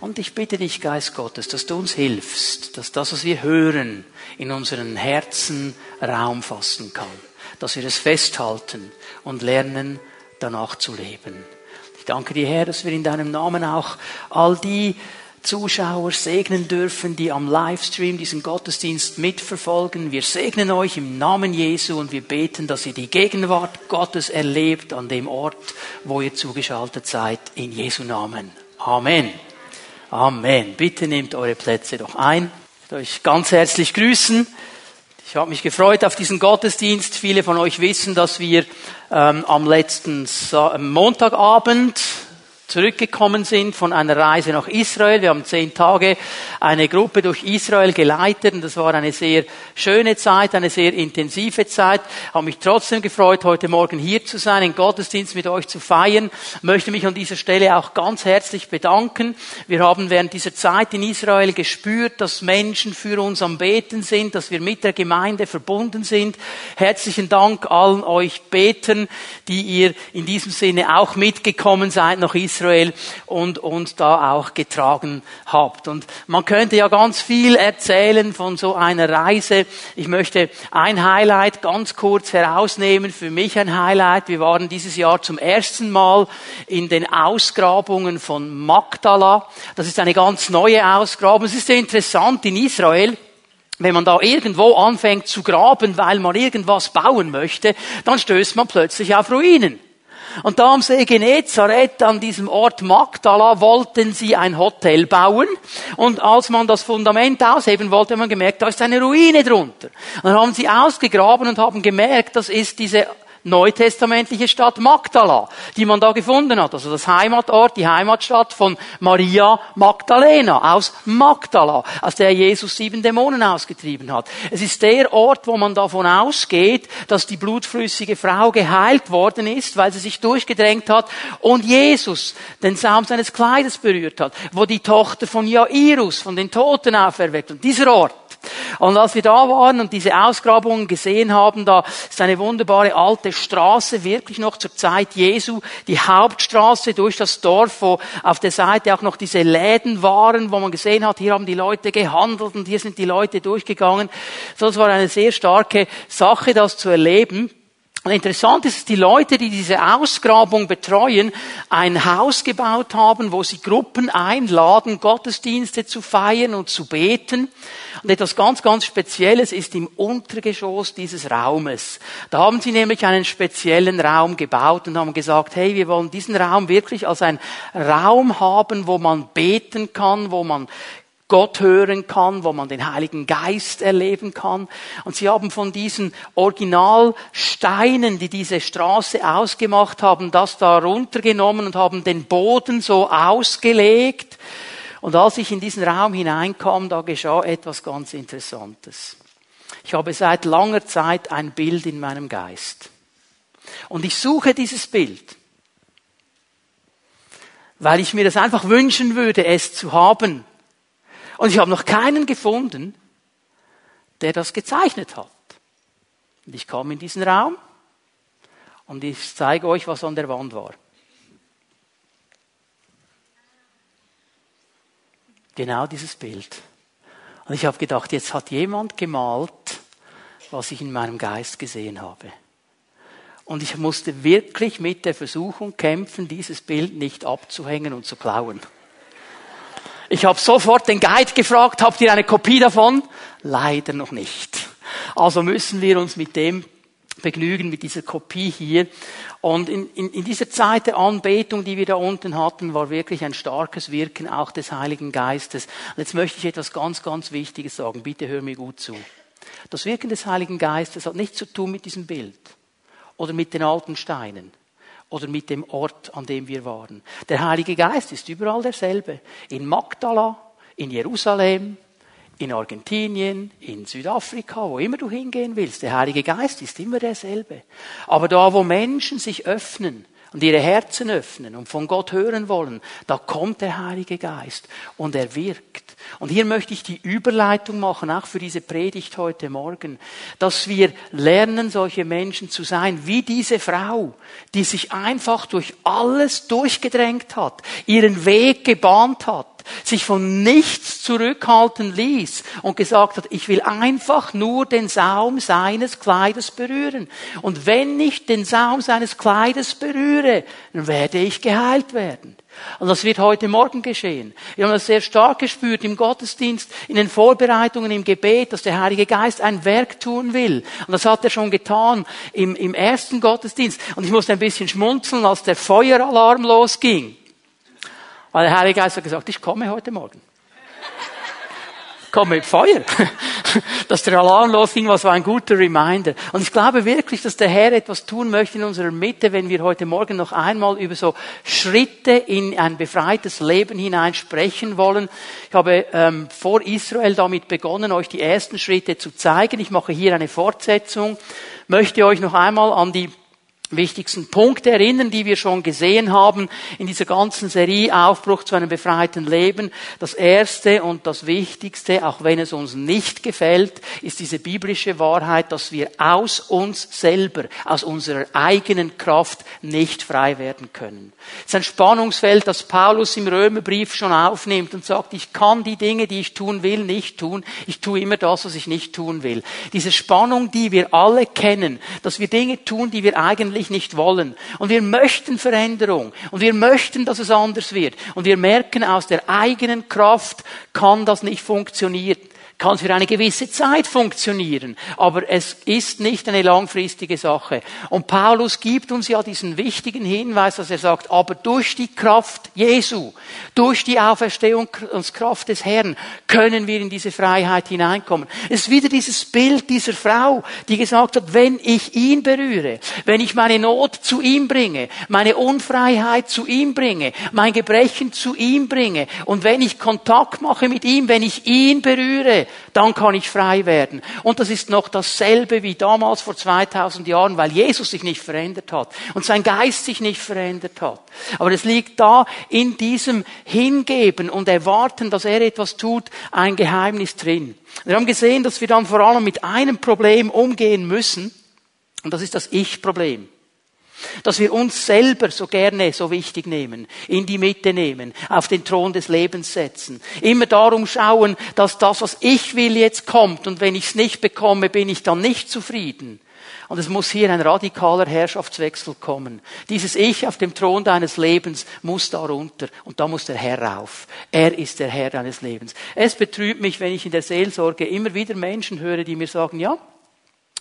Und ich bitte dich, Geist Gottes, dass du uns hilfst, dass das, was wir hören, in unseren Herzen Raum fassen kann, dass wir es festhalten und lernen, danach zu leben. Ich danke dir, Herr, dass wir in deinem Namen auch all die Zuschauer segnen dürfen, die am Livestream diesen Gottesdienst mitverfolgen. Wir segnen euch im Namen Jesu und wir beten, dass ihr die Gegenwart Gottes erlebt an dem Ort, wo ihr zugeschaltet seid, in Jesu Namen. Amen. Amen. Bitte nehmt eure Plätze doch ein. Ich möchte euch ganz herzlich grüßen. Ich habe mich gefreut auf diesen Gottesdienst. Viele von euch wissen, dass wir ähm, am letzten Montagabend zurückgekommen sind von einer Reise nach Israel. Wir haben zehn Tage eine Gruppe durch Israel geleitet und das war eine sehr schöne Zeit, eine sehr intensive Zeit. Habe mich trotzdem gefreut, heute Morgen hier zu sein, einen Gottesdienst mit euch zu feiern. Möchte mich an dieser Stelle auch ganz herzlich bedanken. Wir haben während dieser Zeit in Israel gespürt, dass Menschen für uns am Beten sind, dass wir mit der Gemeinde verbunden sind. Herzlichen Dank allen euch Betern, die ihr in diesem Sinne auch mitgekommen seid nach Israel Israel und uns da auch getragen habt. Und man könnte ja ganz viel erzählen von so einer Reise. Ich möchte ein Highlight ganz kurz herausnehmen. Für mich ein Highlight. Wir waren dieses Jahr zum ersten Mal in den Ausgrabungen von Magdala. Das ist eine ganz neue Ausgrabung. Es ist sehr interessant in Israel wenn man da irgendwo anfängt zu graben, weil man irgendwas bauen möchte, dann stößt man plötzlich auf Ruinen. Und da am See Genezareth, an diesem Ort Magdala, wollten sie ein Hotel bauen. Und als man das Fundament ausheben wollte, hat man gemerkt, da ist eine Ruine drunter. Und dann haben sie ausgegraben und haben gemerkt, das ist diese neutestamentliche Stadt Magdala, die man da gefunden hat. Also das Heimatort, die Heimatstadt von Maria Magdalena aus Magdala, aus der Jesus sieben Dämonen ausgetrieben hat. Es ist der Ort, wo man davon ausgeht, dass die blutflüssige Frau geheilt worden ist, weil sie sich durchgedrängt hat und Jesus den Saum seines Kleides berührt hat, wo die Tochter von Jairus von den Toten auferweckt. Und dieser Ort, und als wir da waren und diese Ausgrabungen gesehen haben, da ist eine wunderbare alte Straße, wirklich noch zur Zeit Jesu, die Hauptstraße durch das Dorf, wo auf der Seite auch noch diese Läden waren, wo man gesehen hat, hier haben die Leute gehandelt und hier sind die Leute durchgegangen. So, das war eine sehr starke Sache, das zu erleben. Und interessant ist, dass die Leute, die diese Ausgrabung betreuen, ein Haus gebaut haben, wo sie Gruppen einladen, Gottesdienste zu feiern und zu beten. Und etwas ganz, ganz Spezielles ist im Untergeschoss dieses Raumes. Da haben sie nämlich einen speziellen Raum gebaut und haben gesagt, hey, wir wollen diesen Raum wirklich als ein Raum haben, wo man beten kann, wo man Gott hören kann, wo man den Heiligen Geist erleben kann. Und sie haben von diesen Originalsteinen, die diese Straße ausgemacht haben, das da runtergenommen und haben den Boden so ausgelegt. Und als ich in diesen Raum hineinkam, da geschah etwas ganz Interessantes. Ich habe seit langer Zeit ein Bild in meinem Geist. Und ich suche dieses Bild, weil ich mir das einfach wünschen würde, es zu haben und ich habe noch keinen gefunden, der das gezeichnet hat. Und ich kam in diesen Raum und ich zeige euch, was an der Wand war. Genau dieses Bild. Und ich habe gedacht, jetzt hat jemand gemalt, was ich in meinem Geist gesehen habe. Und ich musste wirklich mit der Versuchung kämpfen, dieses Bild nicht abzuhängen und zu klauen. Ich habe sofort den Guide gefragt, habt ihr eine Kopie davon? Leider noch nicht. Also müssen wir uns mit dem begnügen, mit dieser Kopie hier. Und in, in, in dieser Zeit der Anbetung, die wir da unten hatten, war wirklich ein starkes Wirken auch des Heiligen Geistes. Und jetzt möchte ich etwas ganz, ganz Wichtiges sagen. Bitte hör mir gut zu. Das Wirken des Heiligen Geistes hat nichts zu tun mit diesem Bild oder mit den alten Steinen oder mit dem Ort, an dem wir waren. Der Heilige Geist ist überall derselbe. In Magdala, in Jerusalem, in Argentinien, in Südafrika, wo immer du hingehen willst. Der Heilige Geist ist immer derselbe. Aber da, wo Menschen sich öffnen und ihre Herzen öffnen und von Gott hören wollen, da kommt der Heilige Geist und er wirkt. Und hier möchte ich die Überleitung machen, auch für diese Predigt heute Morgen, dass wir lernen, solche Menschen zu sein, wie diese Frau, die sich einfach durch alles durchgedrängt hat, ihren Weg gebahnt hat, sich von nichts zurückhalten ließ und gesagt hat, ich will einfach nur den Saum seines Kleides berühren. Und wenn ich den Saum seines Kleides berühre, dann werde ich geheilt werden. Und das wird heute Morgen geschehen. Wir haben das sehr stark gespürt im Gottesdienst, in den Vorbereitungen, im Gebet, dass der Heilige Geist ein Werk tun will. Und das hat er schon getan im, im ersten Gottesdienst. Und ich musste ein bisschen schmunzeln, als der Feueralarm losging. Weil der Heilige Geist hat gesagt, ich komme heute Morgen komm mit Feuer. Dass der Alarm losging, was war ein guter Reminder. Und ich glaube wirklich, dass der Herr etwas tun möchte in unserer Mitte, wenn wir heute Morgen noch einmal über so Schritte in ein befreites Leben hinein sprechen wollen. Ich habe ähm, vor Israel damit begonnen, euch die ersten Schritte zu zeigen. Ich mache hier eine Fortsetzung, möchte euch noch einmal an die wichtigsten Punkte erinnern, die wir schon gesehen haben in dieser ganzen Serie Aufbruch zu einem befreiten Leben. Das erste und das wichtigste, auch wenn es uns nicht gefällt, ist diese biblische Wahrheit, dass wir aus uns selber, aus unserer eigenen Kraft nicht frei werden können. Es ist ein Spannungsfeld, das Paulus im Römerbrief schon aufnimmt und sagt, ich kann die Dinge, die ich tun will, nicht tun. Ich tue immer das, was ich nicht tun will. Diese Spannung, die wir alle kennen, dass wir Dinge tun, die wir eigentlich eigentlich nicht wollen. Und wir möchten Veränderung. Und wir möchten, dass es anders wird. Und wir merken, aus der eigenen Kraft kann das nicht funktionieren kann für eine gewisse Zeit funktionieren, aber es ist nicht eine langfristige Sache. Und Paulus gibt uns ja diesen wichtigen Hinweis, dass er sagt, aber durch die Kraft Jesu, durch die Auferstehungskraft des Herrn können wir in diese Freiheit hineinkommen. Es ist wieder dieses Bild dieser Frau, die gesagt hat, wenn ich ihn berühre, wenn ich meine Not zu ihm bringe, meine Unfreiheit zu ihm bringe, mein Gebrechen zu ihm bringe und wenn ich Kontakt mache mit ihm, wenn ich ihn berühre, dann kann ich frei werden. Und das ist noch dasselbe wie damals vor 2000 Jahren, weil Jesus sich nicht verändert hat und sein Geist sich nicht verändert hat. Aber es liegt da in diesem Hingeben und Erwarten, dass er etwas tut, ein Geheimnis drin. Wir haben gesehen, dass wir dann vor allem mit einem Problem umgehen müssen, und das ist das Ich-Problem. Dass wir uns selber so gerne so wichtig nehmen, in die Mitte nehmen, auf den Thron des Lebens setzen. Immer darum schauen, dass das, was ich will, jetzt kommt und wenn ich es nicht bekomme, bin ich dann nicht zufrieden. Und es muss hier ein radikaler Herrschaftswechsel kommen. Dieses Ich auf dem Thron deines Lebens muss da runter und da muss der Herr rauf. Er ist der Herr deines Lebens. Es betrübt mich, wenn ich in der Seelsorge immer wieder Menschen höre, die mir sagen, ja,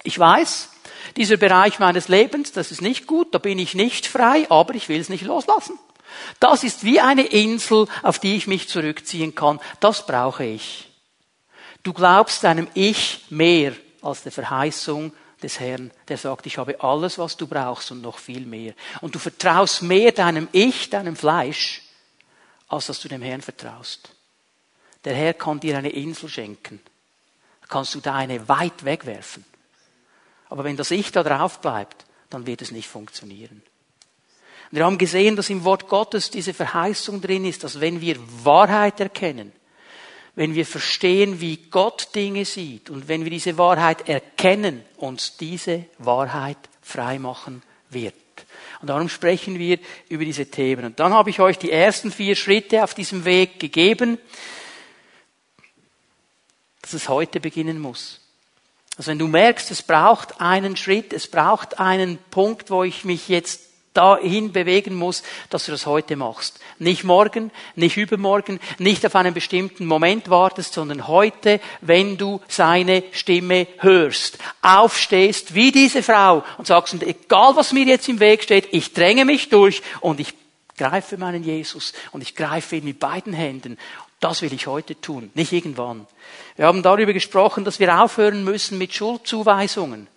ich weiß, dieser Bereich meines Lebens, das ist nicht gut, da bin ich nicht frei, aber ich will es nicht loslassen. Das ist wie eine Insel, auf die ich mich zurückziehen kann. Das brauche ich. Du glaubst deinem Ich mehr als der Verheißung des Herrn, der sagt, ich habe alles, was du brauchst und noch viel mehr. Und du vertraust mehr deinem Ich, deinem Fleisch, als dass du dem Herrn vertraust. Der Herr kann dir eine Insel schenken. Kannst du deine weit wegwerfen. Aber wenn das Ich da drauf bleibt, dann wird es nicht funktionieren. Wir haben gesehen, dass im Wort Gottes diese Verheißung drin ist, dass wenn wir Wahrheit erkennen, wenn wir verstehen, wie Gott Dinge sieht und wenn wir diese Wahrheit erkennen, uns diese Wahrheit freimachen wird. Und darum sprechen wir über diese Themen. Und dann habe ich euch die ersten vier Schritte auf diesem Weg gegeben, dass es heute beginnen muss. Also wenn du merkst, es braucht einen Schritt, es braucht einen Punkt, wo ich mich jetzt dahin bewegen muss, dass du das heute machst. Nicht morgen, nicht übermorgen, nicht auf einen bestimmten Moment wartest, sondern heute, wenn du seine Stimme hörst, aufstehst wie diese Frau und sagst, egal was mir jetzt im Weg steht, ich dränge mich durch und ich greife meinen Jesus und ich greife ihn mit beiden Händen das will ich heute tun, nicht irgendwann. Wir haben darüber gesprochen, dass wir aufhören müssen mit Schuldzuweisungen.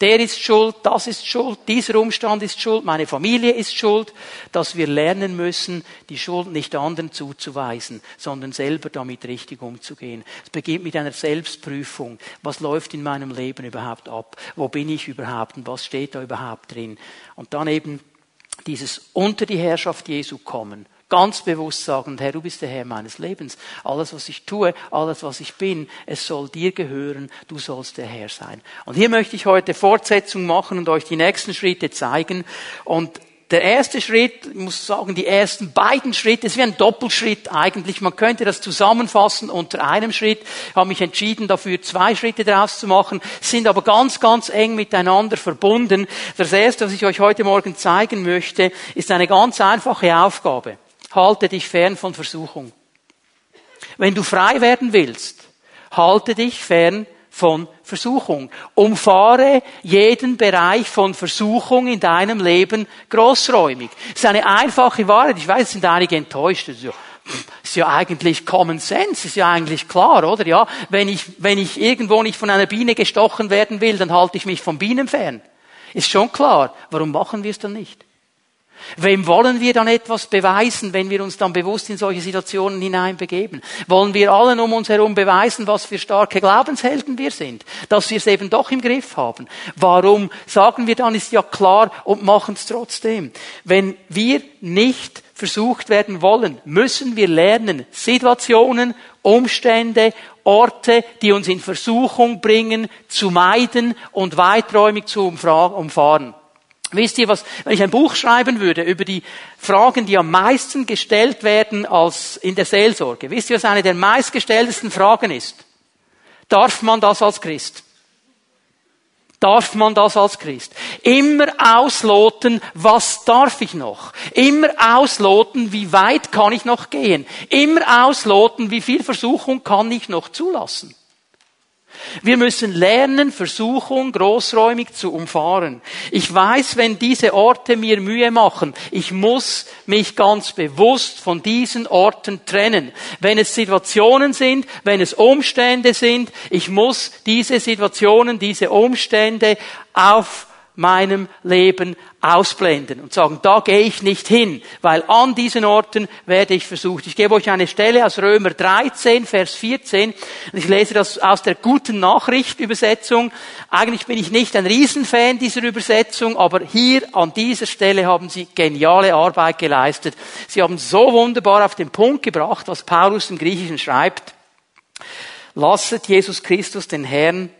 Der ist schuld, das ist schuld, dieser Umstand ist schuld, meine Familie ist schuld, dass wir lernen müssen, die Schuld nicht anderen zuzuweisen, sondern selber damit richtig umzugehen. Es beginnt mit einer Selbstprüfung. Was läuft in meinem Leben überhaupt ab? Wo bin ich überhaupt und was steht da überhaupt drin? Und dann eben dieses unter die Herrschaft Jesu kommen ganz bewusst sagen, Herr, du bist der Herr meines Lebens. Alles, was ich tue, alles, was ich bin, es soll dir gehören, du sollst der Herr sein. Und hier möchte ich heute Fortsetzung machen und euch die nächsten Schritte zeigen. Und Der erste Schritt, ich muss sagen, die ersten beiden Schritte, ist wie ein Doppelschritt eigentlich. Man könnte das zusammenfassen unter einem Schritt. Ich habe mich entschieden, dafür zwei Schritte daraus zu machen, sind aber ganz, ganz eng miteinander verbunden. Das erste, was ich euch heute Morgen zeigen möchte, ist eine ganz einfache Aufgabe. Halte dich fern von Versuchung. Wenn du frei werden willst, halte dich fern von Versuchung. Umfahre jeden Bereich von Versuchung in deinem Leben großräumig. Das ist eine einfache Wahrheit. Ich weiß, es sind einige enttäuscht. Das ist ja, ist ja eigentlich Common Sense, ist ja eigentlich klar, oder? Ja, wenn ich, wenn ich irgendwo nicht von einer Biene gestochen werden will, dann halte ich mich von Bienen fern. Ist schon klar. Warum machen wir es dann nicht? Wem wollen wir dann etwas beweisen, wenn wir uns dann bewusst in solche Situationen hineinbegeben? Wollen wir allen um uns herum beweisen, was für starke Glaubenshelden wir sind? Dass wir es eben doch im Griff haben? Warum sagen wir dann, ist ja klar und machen es trotzdem? Wenn wir nicht versucht werden wollen, müssen wir lernen, Situationen, Umstände, Orte, die uns in Versuchung bringen, zu meiden und weiträumig zu umfahren. Wisst ihr was, wenn ich ein Buch schreiben würde über die Fragen, die am meisten gestellt werden als in der Seelsorge, wisst ihr, was eine der meistgestelltesten Fragen ist? Darf man das als Christ? Darf man das als Christ? Immer ausloten, was darf ich noch? Immer ausloten, wie weit kann ich noch gehen? Immer ausloten, wie viel Versuchung kann ich noch zulassen? Wir müssen lernen, Versuchung großräumig zu umfahren. Ich weiß, wenn diese Orte mir Mühe machen, ich muss mich ganz bewusst von diesen Orten trennen. Wenn es Situationen sind, wenn es Umstände sind, ich muss diese Situationen, diese Umstände auf meinem Leben ausblenden und sagen, da gehe ich nicht hin, weil an diesen Orten werde ich versucht. Ich gebe euch eine Stelle aus Römer 13, Vers 14. Ich lese das aus der guten Nachricht Übersetzung. Eigentlich bin ich nicht ein Riesenfan dieser Übersetzung, aber hier an dieser Stelle haben sie geniale Arbeit geleistet. Sie haben so wunderbar auf den Punkt gebracht, was Paulus im Griechischen schreibt. Lasset Jesus Christus den Herrn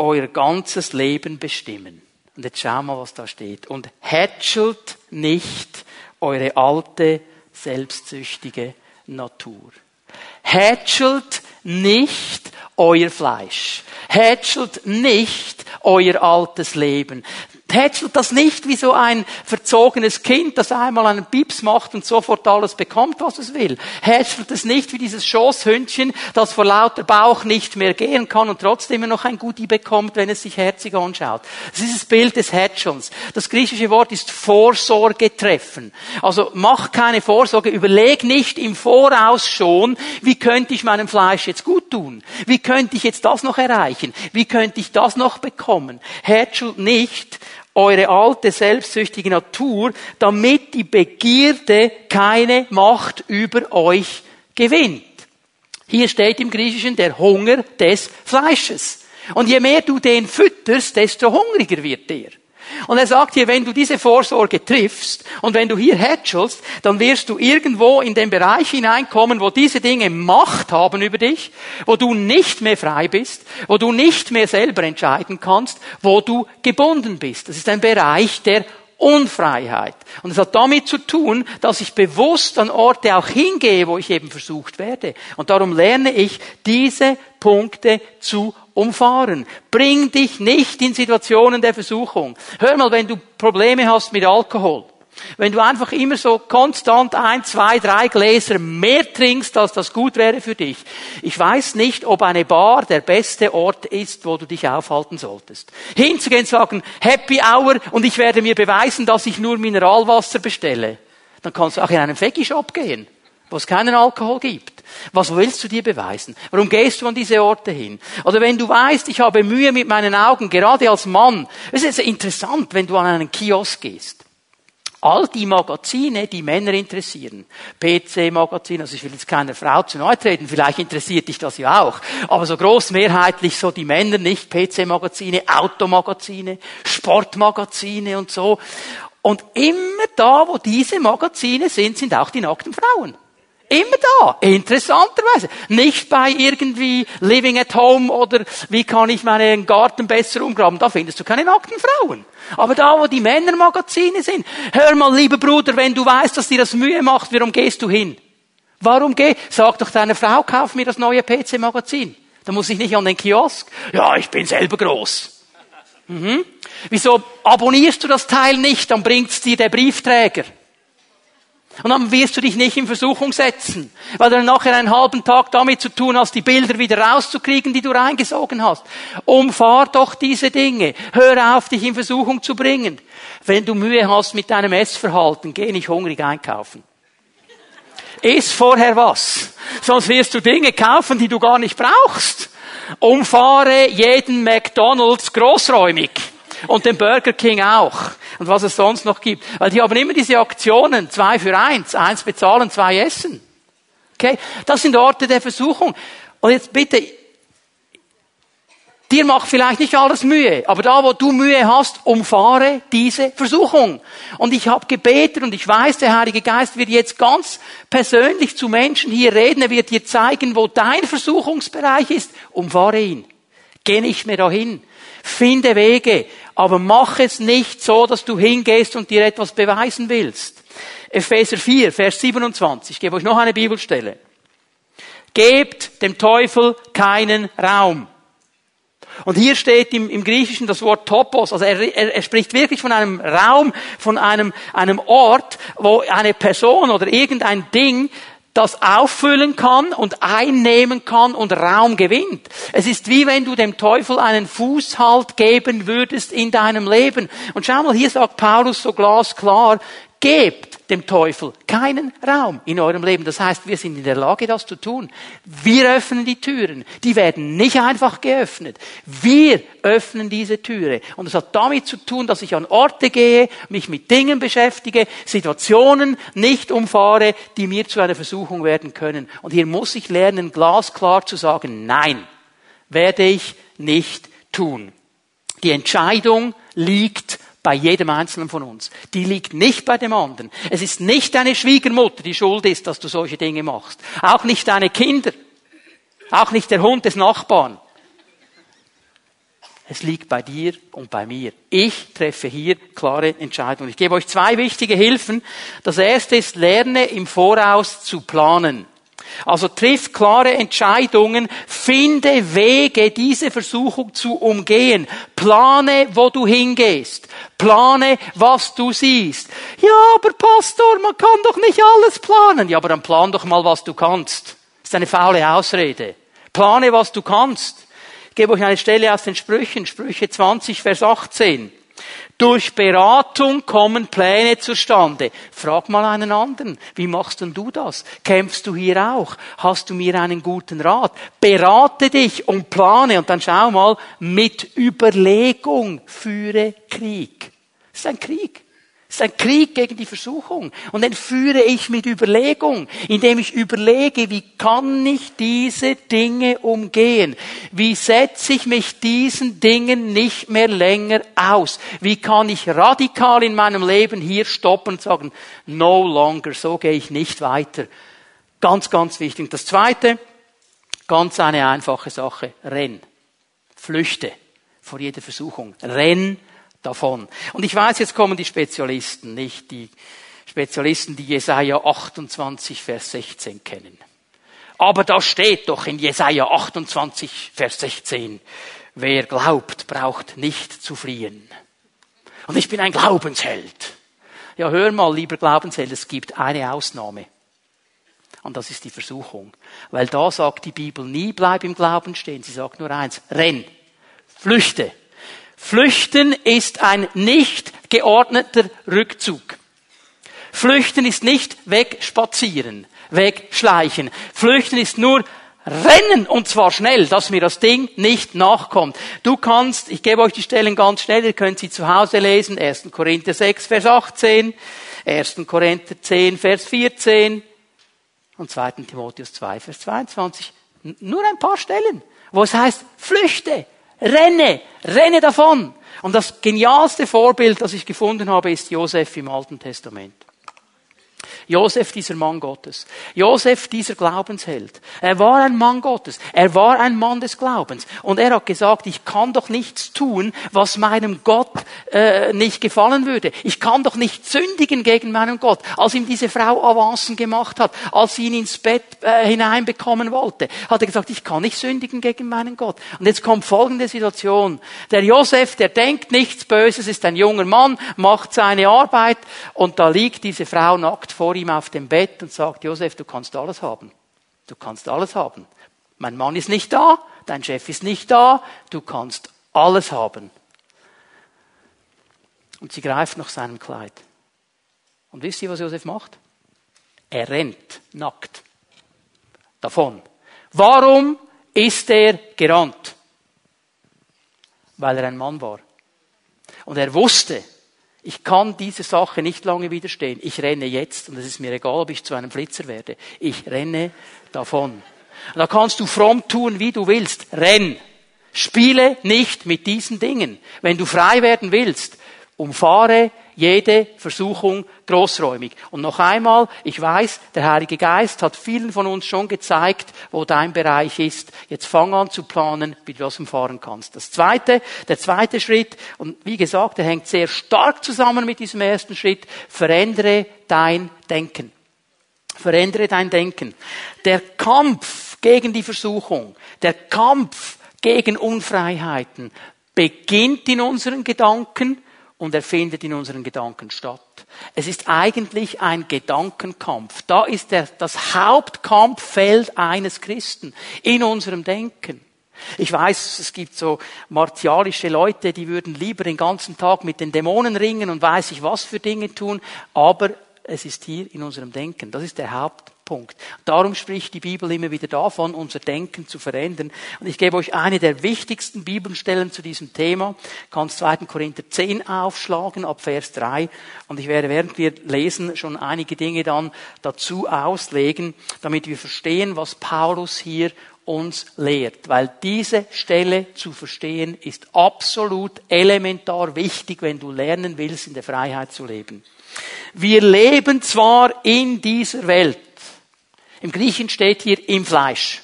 euer ganzes Leben bestimmen. Und jetzt schau mal, was da steht. Und hätschelt nicht eure alte, selbstsüchtige Natur. Hätschelt nicht euer Fleisch. Hätschelt nicht euer altes Leben tätschelt das nicht wie so ein verzogenes Kind, das einmal einen Pips macht und sofort alles bekommt, was es will. Hätschelt es nicht wie dieses Schoßhündchen, das vor lauter Bauch nicht mehr gehen kann und trotzdem immer noch ein Goodie bekommt, wenn es sich herzig anschaut. Das ist das Bild des Hätschelns. Das griechische Wort ist Vorsorge treffen. Also mach keine Vorsorge, überleg nicht im Voraus schon, wie könnte ich meinem Fleisch jetzt gut tun? Wie könnte ich jetzt das noch erreichen? Wie könnte ich das noch bekommen? Hätschelt nicht, eure alte selbstsüchtige Natur, damit die Begierde keine Macht über euch gewinnt. Hier steht im Griechischen der Hunger des Fleisches. Und je mehr du den fütterst, desto hungriger wird der. Und er sagt hier, wenn du diese Vorsorge triffst und wenn du hier hätschelst, dann wirst du irgendwo in den Bereich hineinkommen, wo diese Dinge Macht haben über dich, wo du nicht mehr frei bist, wo du nicht mehr selber entscheiden kannst, wo du gebunden bist. Das ist ein Bereich der Unfreiheit. Und es hat damit zu tun, dass ich bewusst an Orte auch hingehe, wo ich eben versucht werde. Und darum lerne ich, diese Punkte zu umfahren. Bring dich nicht in Situationen der Versuchung. Hör mal, wenn du Probleme hast mit Alkohol, wenn du einfach immer so konstant ein, zwei, drei Gläser mehr trinkst, als das gut wäre für dich. Ich weiß nicht, ob eine Bar der beste Ort ist, wo du dich aufhalten solltest. Hinzugehen und sagen, Happy Hour und ich werde mir beweisen, dass ich nur Mineralwasser bestelle. Dann kannst du auch in einen Veggie-Shop gehen, wo es keinen Alkohol gibt. Was willst du dir beweisen? Warum gehst du an diese Orte hin? Oder wenn du weißt, ich habe Mühe mit meinen Augen, gerade als Mann. Es ist interessant, wenn du an einen Kiosk gehst. All die Magazine, die Männer interessieren. PC-Magazine, also ich will jetzt keiner Frau zu nahe treten, vielleicht interessiert dich das ja auch. Aber so großmehrheitlich so die Männer nicht. PC-Magazine, Automagazine, Sportmagazine und so. Und immer da, wo diese Magazine sind, sind auch die nackten Frauen. Immer da. Interessanterweise. Nicht bei irgendwie Living at Home oder wie kann ich meinen Garten besser umgraben. Da findest du keine nackten Frauen. Aber da, wo die Männermagazine sind, hör mal, lieber Bruder, wenn du weißt, dass dir das Mühe macht, warum gehst du hin? Warum geh? Sag doch deiner Frau, kauf mir das neue PC-Magazin. Da muss ich nicht an den Kiosk. Ja, ich bin selber groß. Mhm. Wieso abonnierst du das Teil nicht? Dann bringt's dir der Briefträger. Und dann wirst du dich nicht in Versuchung setzen, weil du dann nachher einen halben Tag damit zu tun hast, die Bilder wieder rauszukriegen, die du reingesogen hast. Umfahr doch diese Dinge. Hör auf, dich in Versuchung zu bringen. Wenn du Mühe hast mit deinem Essverhalten, geh nicht hungrig einkaufen. Iss vorher was. Sonst wirst du Dinge kaufen, die du gar nicht brauchst. Umfahre jeden McDonalds großräumig. Und den Burger King auch. Und was es sonst noch gibt. Weil die haben immer diese Aktionen. Zwei für eins. Eins bezahlen, zwei essen. Okay? Das sind Orte der Versuchung. Und jetzt bitte, Dir macht vielleicht nicht alles Mühe, aber da, wo du Mühe hast, umfahre diese Versuchung. Und ich habe gebetet und ich weiß, der Heilige Geist wird jetzt ganz persönlich zu Menschen hier reden. Er wird dir zeigen, wo dein Versuchungsbereich ist. Umfahre ihn. Geh nicht mehr dahin. Finde Wege. Aber mach es nicht so, dass du hingehst und dir etwas beweisen willst. Epheser 4, Vers 27. Ich gebe euch noch eine Bibelstelle. Gebt dem Teufel keinen Raum. Und hier steht im, im Griechischen das Wort Topos, also er, er, er spricht wirklich von einem Raum, von einem, einem Ort, wo eine Person oder irgendein Ding das auffüllen kann und einnehmen kann und Raum gewinnt. Es ist wie wenn du dem Teufel einen Fußhalt geben würdest in deinem Leben. Und schau mal, hier sagt Paulus so glasklar, Gebt dem Teufel keinen Raum in eurem Leben. Das heißt, wir sind in der Lage, das zu tun. Wir öffnen die Türen. Die werden nicht einfach geöffnet. Wir öffnen diese Türe. Und es hat damit zu tun, dass ich an Orte gehe, mich mit Dingen beschäftige, Situationen nicht umfahre, die mir zu einer Versuchung werden können. Und hier muss ich lernen, glasklar zu sagen, nein, werde ich nicht tun. Die Entscheidung liegt bei jedem Einzelnen von uns. Die liegt nicht bei dem anderen. Es ist nicht deine Schwiegermutter, die schuld ist, dass du solche Dinge machst. Auch nicht deine Kinder. Auch nicht der Hund des Nachbarn. Es liegt bei dir und bei mir. Ich treffe hier klare Entscheidungen. Ich gebe euch zwei wichtige Hilfen. Das erste ist, lerne im Voraus zu planen. Also triff klare Entscheidungen, finde Wege, diese Versuchung zu umgehen. Plane, wo du hingehst. Plane, was du siehst. Ja, aber Pastor, man kann doch nicht alles planen. Ja, aber dann plan doch mal, was du kannst. Das ist eine faule Ausrede. Plane, was du kannst. Ich gebe euch eine Stelle aus den Sprüchen, Sprüche 20, Vers 18. Durch Beratung kommen Pläne zustande. Frag mal einen anderen, wie machst denn du das? Kämpfst du hier auch? Hast du mir einen guten Rat? Berate dich und plane und dann schau mal, mit Überlegung führe Krieg. Das ist ein Krieg. Es ist ein Krieg gegen die Versuchung. Und den führe ich mit Überlegung, indem ich überlege, wie kann ich diese Dinge umgehen? Wie setze ich mich diesen Dingen nicht mehr länger aus? Wie kann ich radikal in meinem Leben hier stoppen und sagen, no longer, so gehe ich nicht weiter. Ganz, ganz wichtig. Das zweite, ganz eine einfache Sache. Renn. Flüchte vor jeder Versuchung. Renn davon. Und ich weiß, jetzt kommen die Spezialisten, nicht die Spezialisten, die Jesaja 28, Vers 16 kennen. Aber da steht doch in Jesaja 28, Vers 16, wer glaubt, braucht nicht zu fliehen. Und ich bin ein Glaubensheld. Ja, hör mal, lieber Glaubensheld, es gibt eine Ausnahme. Und das ist die Versuchung. Weil da sagt die Bibel nie, bleib im Glauben stehen. Sie sagt nur eins, renn, flüchte, Flüchten ist ein nicht geordneter Rückzug. Flüchten ist nicht wegspazieren, wegschleichen. Flüchten ist nur rennen und zwar schnell, dass mir das Ding nicht nachkommt. Du kannst, ich gebe euch die Stellen ganz schnell, ihr könnt sie zu Hause lesen, 1. Korinther 6, Vers 18, 1. Korinther 10, Vers 14 und 2. Timotheus 2, Vers 22. Nur ein paar Stellen, wo es heißt, flüchte, Renne, renne davon. Und das genialste Vorbild, das ich gefunden habe, ist Josef im Alten Testament. Josef, dieser Mann Gottes. Josef, dieser Glaubensheld. Er war ein Mann Gottes. Er war ein Mann des Glaubens. Und er hat gesagt, ich kann doch nichts tun, was meinem Gott äh, nicht gefallen würde. Ich kann doch nicht sündigen gegen meinen Gott. Als ihm diese Frau Avancen gemacht hat, als sie ihn ins Bett äh, hineinbekommen wollte, hat er gesagt, ich kann nicht sündigen gegen meinen Gott. Und jetzt kommt folgende Situation. Der Josef, der denkt nichts Böses, ist ein junger Mann, macht seine Arbeit und da liegt diese Frau nackt vor ihm auf dem Bett und sagt, Josef, du kannst alles haben. Du kannst alles haben. Mein Mann ist nicht da, dein Chef ist nicht da, du kannst alles haben. Und sie greift nach seinem Kleid. Und wisst ihr, was Josef macht? Er rennt nackt davon. Warum ist er gerannt? Weil er ein Mann war. Und er wusste, ich kann dieser Sache nicht lange widerstehen. Ich renne jetzt und es ist mir egal, ob ich zu einem Flitzer werde. Ich renne davon. Und da kannst du fromm tun, wie du willst. Renn. Spiele nicht mit diesen Dingen. Wenn du frei werden willst, umfahre jede Versuchung großräumig. Und noch einmal, ich weiß, der Heilige Geist hat vielen von uns schon gezeigt, wo dein Bereich ist. Jetzt fang an zu planen, wie du das umfahren kannst. Das zweite, der zweite Schritt, und wie gesagt, der hängt sehr stark zusammen mit diesem ersten Schritt, verändere dein Denken. Verändere dein Denken. Der Kampf gegen die Versuchung, der Kampf gegen Unfreiheiten beginnt in unseren Gedanken, und er findet in unseren Gedanken statt. Es ist eigentlich ein Gedankenkampf. Da ist der, das Hauptkampffeld eines Christen in unserem Denken. Ich weiß, es gibt so martialische Leute, die würden lieber den ganzen Tag mit den Dämonen ringen und weiß ich was für Dinge tun, aber es ist hier in unserem Denken. Das ist der Haupt, Punkt. Darum spricht die Bibel immer wieder davon, unser Denken zu verändern. Und ich gebe euch eine der wichtigsten Bibelstellen zu diesem Thema. Ich kann 2. Korinther 10 aufschlagen, ab Vers 3. Und ich werde, während wir lesen, schon einige Dinge dann dazu auslegen, damit wir verstehen, was Paulus hier uns lehrt. Weil diese Stelle zu verstehen ist absolut elementar wichtig, wenn du lernen willst, in der Freiheit zu leben. Wir leben zwar in dieser Welt, im Griechen steht hier im Fleisch.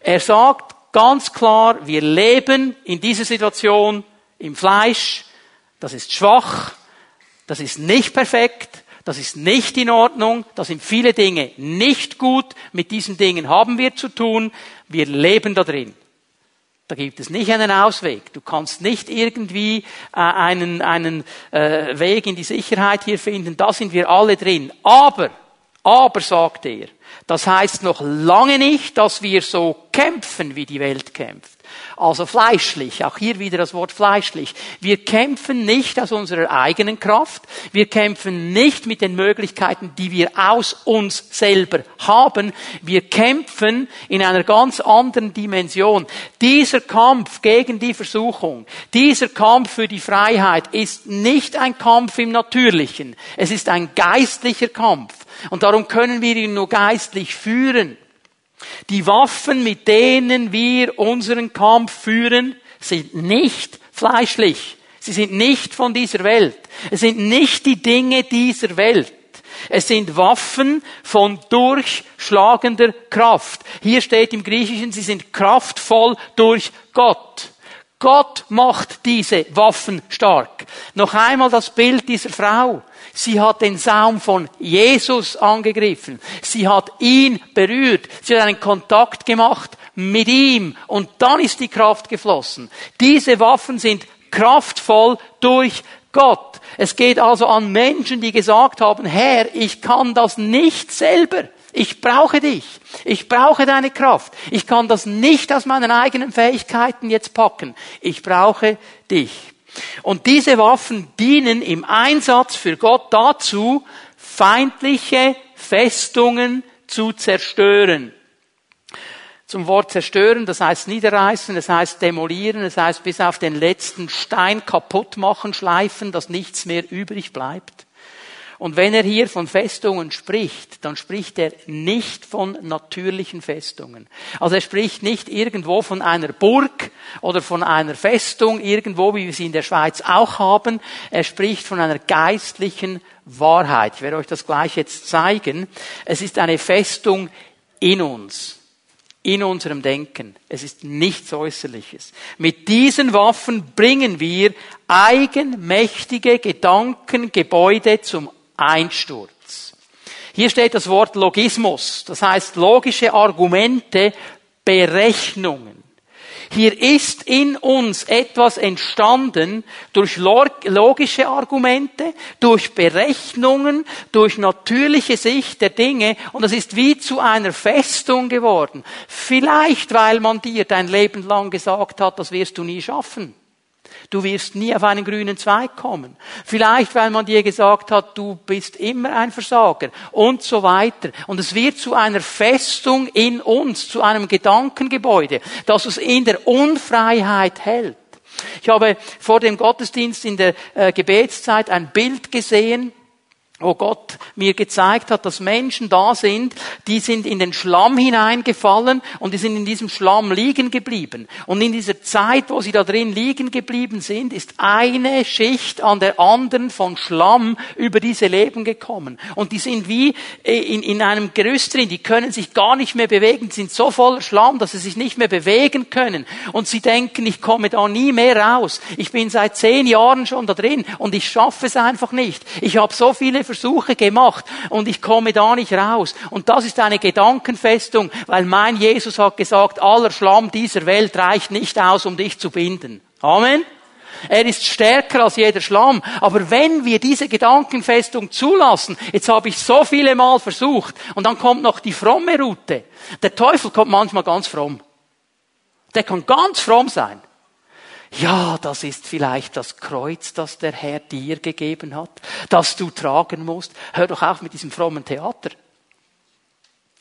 Er sagt ganz klar, wir leben in dieser Situation im Fleisch. Das ist schwach. Das ist nicht perfekt. Das ist nicht in Ordnung. Das sind viele Dinge nicht gut. Mit diesen Dingen haben wir zu tun. Wir leben da drin. Da gibt es nicht einen Ausweg. Du kannst nicht irgendwie äh, einen, einen äh, Weg in die Sicherheit hier finden. Da sind wir alle drin. Aber, aber sagt er, das heißt noch lange nicht, dass wir so kämpfen, wie die Welt kämpft. Also fleischlich, auch hier wieder das Wort fleischlich. Wir kämpfen nicht aus unserer eigenen Kraft, wir kämpfen nicht mit den Möglichkeiten, die wir aus uns selber haben, wir kämpfen in einer ganz anderen Dimension. Dieser Kampf gegen die Versuchung, dieser Kampf für die Freiheit ist nicht ein Kampf im Natürlichen, es ist ein geistlicher Kampf. Und darum können wir ihn nur geistlich führen. Die Waffen, mit denen wir unseren Kampf führen, sind nicht fleischlich. Sie sind nicht von dieser Welt. Es sind nicht die Dinge dieser Welt. Es sind Waffen von durchschlagender Kraft. Hier steht im Griechischen, sie sind kraftvoll durch Gott. Gott macht diese Waffen stark. Noch einmal das Bild dieser Frau. Sie hat den Saum von Jesus angegriffen. Sie hat ihn berührt. Sie hat einen Kontakt gemacht mit ihm. Und dann ist die Kraft geflossen. Diese Waffen sind kraftvoll durch Gott. Es geht also an Menschen, die gesagt haben, Herr, ich kann das nicht selber. Ich brauche dich. Ich brauche deine Kraft. Ich kann das nicht aus meinen eigenen Fähigkeiten jetzt packen. Ich brauche dich. Und diese Waffen dienen im Einsatz für Gott dazu, feindliche Festungen zu zerstören. Zum Wort zerstören, das heißt niederreißen, das heißt demolieren, das heißt bis auf den letzten Stein kaputt machen, schleifen, dass nichts mehr übrig bleibt. Und wenn er hier von Festungen spricht, dann spricht er nicht von natürlichen Festungen. Also er spricht nicht irgendwo von einer Burg oder von einer Festung, irgendwo, wie wir sie in der Schweiz auch haben. Er spricht von einer geistlichen Wahrheit. Ich werde euch das gleich jetzt zeigen. Es ist eine Festung in uns in unserem Denken. Es ist nichts Äußerliches. Mit diesen Waffen bringen wir eigenmächtige Gedankengebäude zum Einsturz. Hier steht das Wort Logismus, das heißt logische Argumente, Berechnungen. Hier ist in uns etwas entstanden durch logische Argumente, durch Berechnungen, durch natürliche Sicht der Dinge und es ist wie zu einer Festung geworden. Vielleicht, weil man dir dein Leben lang gesagt hat, das wirst du nie schaffen. Du wirst nie auf einen grünen Zweig kommen. Vielleicht, weil man dir gesagt hat, du bist immer ein Versager und so weiter. Und es wird zu einer Festung in uns, zu einem Gedankengebäude, das uns in der Unfreiheit hält. Ich habe vor dem Gottesdienst in der äh, Gebetszeit ein Bild gesehen, wo Gott mir gezeigt hat, dass Menschen da sind, die sind in den Schlamm hineingefallen und die sind in diesem Schlamm liegen geblieben. Und in dieser Zeit, wo sie da drin liegen geblieben sind, ist eine Schicht an der anderen von Schlamm über diese Leben gekommen. Und die sind wie in, in einem Gerüst drin, die können sich gar nicht mehr bewegen, sind so voller Schlamm, dass sie sich nicht mehr bewegen können. Und sie denken, ich komme da nie mehr raus. Ich bin seit zehn Jahren schon da drin und ich schaffe es einfach nicht. Ich habe so viele Versuche gemacht und ich komme da nicht raus. Und das ist eine Gedankenfestung, weil mein Jesus hat gesagt, aller Schlamm dieser Welt reicht nicht aus, um dich zu binden. Amen. Er ist stärker als jeder Schlamm. Aber wenn wir diese Gedankenfestung zulassen, jetzt habe ich so viele Mal versucht, und dann kommt noch die fromme Route. Der Teufel kommt manchmal ganz fromm. Der kann ganz fromm sein. Ja, das ist vielleicht das Kreuz, das der Herr dir gegeben hat, das du tragen musst. Hör doch auf mit diesem frommen Theater.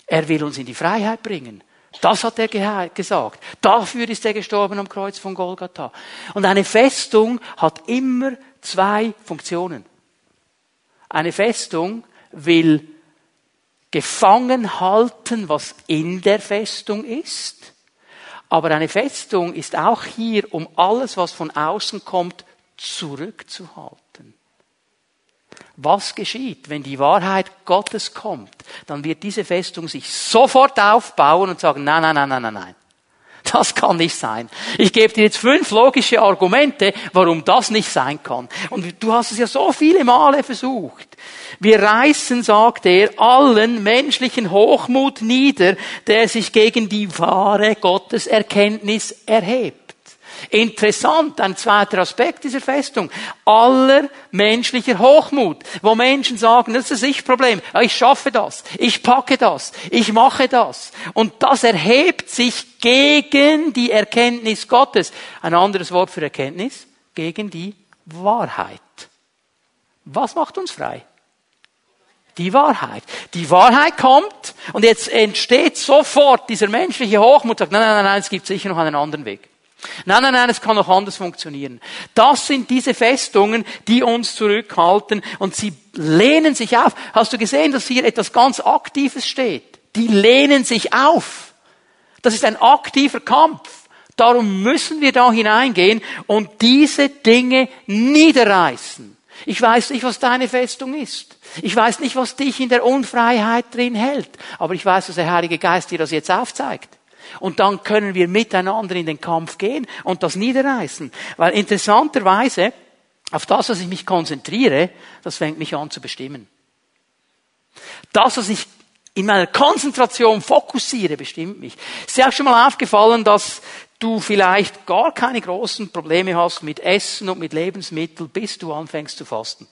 Er will uns in die Freiheit bringen. Das hat er gesagt. Dafür ist er gestorben am Kreuz von Golgatha. Und eine Festung hat immer zwei Funktionen. Eine Festung will gefangen halten, was in der Festung ist. Aber eine Festung ist auch hier, um alles, was von außen kommt, zurückzuhalten. Was geschieht, wenn die Wahrheit Gottes kommt? Dann wird diese Festung sich sofort aufbauen und sagen, nein, nein, nein, nein, nein, nein. Das kann nicht sein. Ich gebe dir jetzt fünf logische Argumente, warum das nicht sein kann. Und du hast es ja so viele Male versucht. Wir reißen, sagt er, allen menschlichen Hochmut nieder, der sich gegen die wahre Gotteserkenntnis erhebt. Interessant, ein zweiter Aspekt dieser Festung. Aller menschlicher Hochmut, wo Menschen sagen, das ist das Ich-Problem, ich schaffe das, ich packe das, ich mache das. Und das erhebt sich gegen die Erkenntnis Gottes. Ein anderes Wort für Erkenntnis, gegen die Wahrheit. Was macht uns frei? Die Wahrheit. Die Wahrheit kommt und jetzt entsteht sofort dieser menschliche Hochmut, sagt, nein, nein, nein, es gibt sicher noch einen anderen Weg. Nein, nein, nein, es kann auch anders funktionieren. Das sind diese Festungen, die uns zurückhalten und sie lehnen sich auf. Hast du gesehen, dass hier etwas ganz Aktives steht? Die lehnen sich auf. Das ist ein aktiver Kampf. Darum müssen wir da hineingehen und diese Dinge niederreißen. Ich weiß nicht, was deine Festung ist. Ich weiß nicht, was dich in der Unfreiheit drin hält. Aber ich weiß, dass der Heilige Geist dir das jetzt aufzeigt. Und dann können wir miteinander in den Kampf gehen und das niederreißen. Weil interessanterweise, auf das, was ich mich konzentriere, das fängt mich an zu bestimmen. Das, was ich in meiner Konzentration fokussiere, bestimmt mich. Ist dir auch schon mal aufgefallen, dass du vielleicht gar keine großen Probleme hast mit Essen und mit Lebensmitteln, bis du anfängst zu fasten?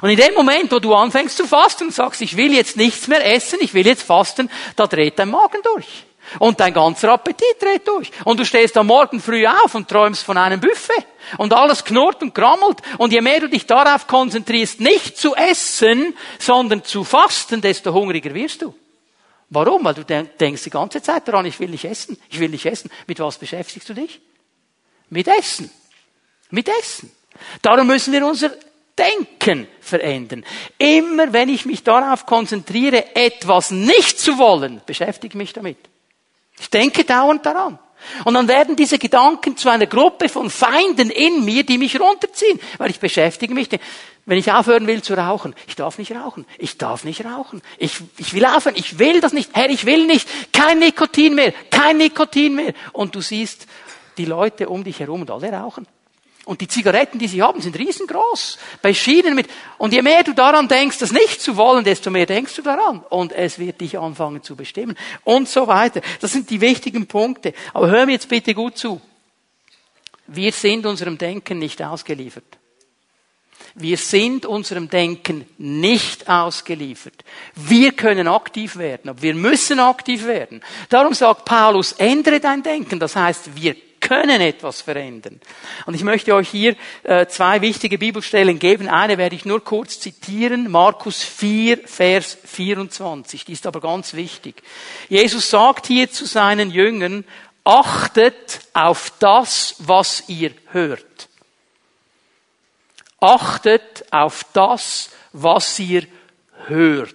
Und in dem Moment, wo du anfängst zu fasten und sagst, ich will jetzt nichts mehr essen, ich will jetzt fasten, da dreht dein Magen durch. Und dein ganzer Appetit dreht durch. Und du stehst am Morgen früh auf und träumst von einem Buffet. Und alles knurrt und krammelt. Und je mehr du dich darauf konzentrierst, nicht zu essen, sondern zu fasten, desto hungriger wirst du. Warum? Weil du denkst die ganze Zeit daran, ich will nicht essen. Ich will nicht essen. Mit was beschäftigst du dich? Mit Essen. Mit Essen. Darum müssen wir unser Denken verändern. Immer wenn ich mich darauf konzentriere, etwas nicht zu wollen, beschäftige mich damit. Ich denke dauernd daran. Und dann werden diese Gedanken zu einer Gruppe von Feinden in mir, die mich runterziehen, weil ich beschäftige mich. Wenn ich aufhören will zu rauchen, ich darf nicht rauchen, ich darf nicht rauchen, ich, ich will aufhören, ich will das nicht, Herr, ich will nicht, kein Nikotin mehr, kein Nikotin mehr. Und du siehst die Leute um dich herum und alle rauchen. Und die Zigaretten, die sie haben, sind riesengroß. Bei Schienen mit, und je mehr du daran denkst, das nicht zu wollen, desto mehr denkst du daran. Und es wird dich anfangen zu bestimmen. Und so weiter. Das sind die wichtigen Punkte. Aber hör mir jetzt bitte gut zu. Wir sind unserem Denken nicht ausgeliefert. Wir sind unserem Denken nicht ausgeliefert. Wir können aktiv werden, aber wir müssen aktiv werden. Darum sagt Paulus, ändere dein Denken. Das heißt, wir können etwas verändern. Und ich möchte euch hier äh, zwei wichtige Bibelstellen geben. Eine werde ich nur kurz zitieren, Markus 4, Vers 24. Die ist aber ganz wichtig. Jesus sagt hier zu seinen Jüngern, achtet auf das, was ihr hört. Achtet auf das, was ihr hört.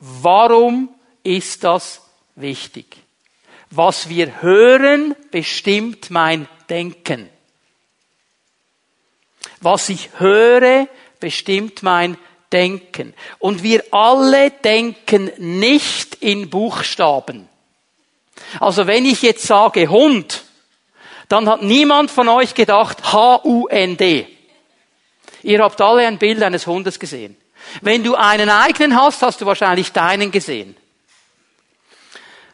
Warum ist das wichtig? Was wir hören, bestimmt mein Denken. Was ich höre, bestimmt mein Denken. Und wir alle denken nicht in Buchstaben. Also wenn ich jetzt sage Hund, dann hat niemand von euch gedacht H-U-N-D. Ihr habt alle ein Bild eines Hundes gesehen. Wenn du einen eigenen hast, hast du wahrscheinlich deinen gesehen.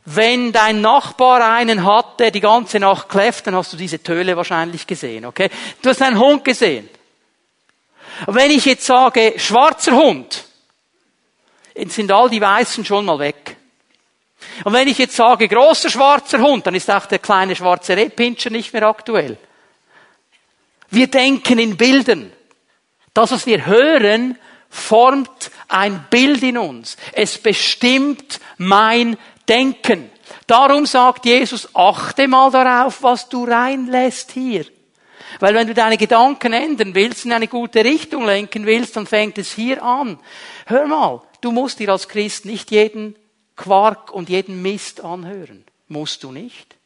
Wenn dein Nachbar einen hat, der die ganze Nacht kläfft, dann hast du diese Töle wahrscheinlich gesehen, okay? Du hast einen Hund gesehen. Und wenn ich jetzt sage, schwarzer Hund, sind all die Weißen schon mal weg. Und wenn ich jetzt sage, großer schwarzer Hund, dann ist auch der kleine schwarze Rehpinscher nicht mehr aktuell. Wir denken in Bildern. Das, was wir hören, formt ein Bild in uns. Es bestimmt mein Denken. Darum sagt Jesus, achte mal darauf, was du reinlässt hier. Weil wenn du deine Gedanken ändern willst, in eine gute Richtung lenken willst, dann fängt es hier an. Hör mal, du musst dir als Christ nicht jeden Quark und jeden Mist anhören. Musst du nicht.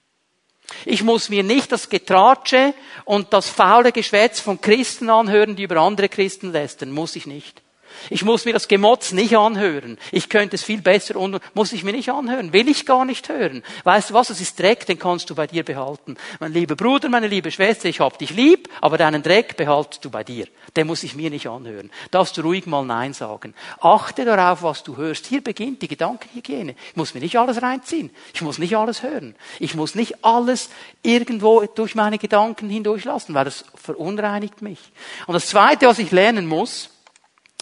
Ich muss mir nicht das Getratsche und das faule Geschwätz von Christen anhören, die über andere Christen lästern. Muss ich nicht. Ich muss mir das Gemotz nicht anhören. Ich könnte es viel besser und muss ich mir nicht anhören. Will ich gar nicht hören. Weißt du was? Das ist Dreck, den kannst du bei dir behalten. Mein lieber Bruder, meine liebe Schwester, ich hab dich lieb, aber deinen Dreck behaltest du bei dir. Den muss ich mir nicht anhören. Darfst du ruhig mal Nein sagen. Achte darauf, was du hörst. Hier beginnt die Gedankenhygiene. Ich muss mir nicht alles reinziehen. Ich muss nicht alles hören. Ich muss nicht alles irgendwo durch meine Gedanken hindurchlassen, weil das verunreinigt mich. Und das Zweite, was ich lernen muss,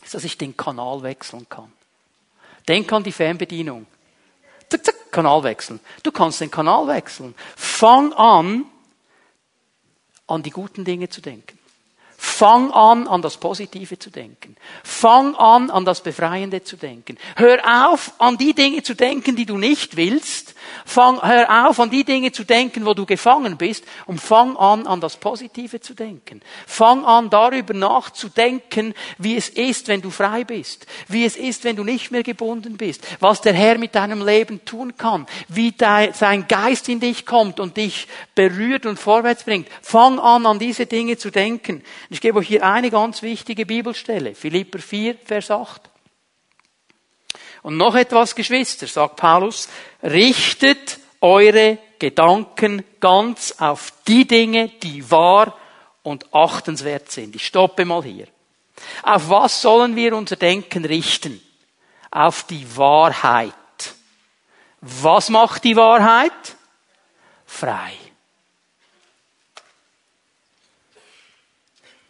ist, dass ich den Kanal wechseln kann. Denk an die Fernbedienung. Zack, zack, Kanal wechseln. Du kannst den Kanal wechseln. Fang an, an die guten Dinge zu denken. Fang an, an das Positive zu denken. Fang an, an das Befreiende zu denken. Hör auf, an die Dinge zu denken, die du nicht willst. Fang, hör auf, an die Dinge zu denken, wo du gefangen bist. Und fang an, an das Positive zu denken. Fang an, darüber nachzudenken, wie es ist, wenn du frei bist. Wie es ist, wenn du nicht mehr gebunden bist. Was der Herr mit deinem Leben tun kann. Wie dein, sein Geist in dich kommt und dich berührt und vorwärts bringt. Fang an, an diese Dinge zu denken. Ich gebe euch hier eine ganz wichtige Bibelstelle. Philipper 4, Vers 8. Und noch etwas, Geschwister, sagt Paulus, richtet eure Gedanken ganz auf die Dinge, die wahr und achtenswert sind. Ich stoppe mal hier. Auf was sollen wir unser Denken richten? Auf die Wahrheit. Was macht die Wahrheit? Frei.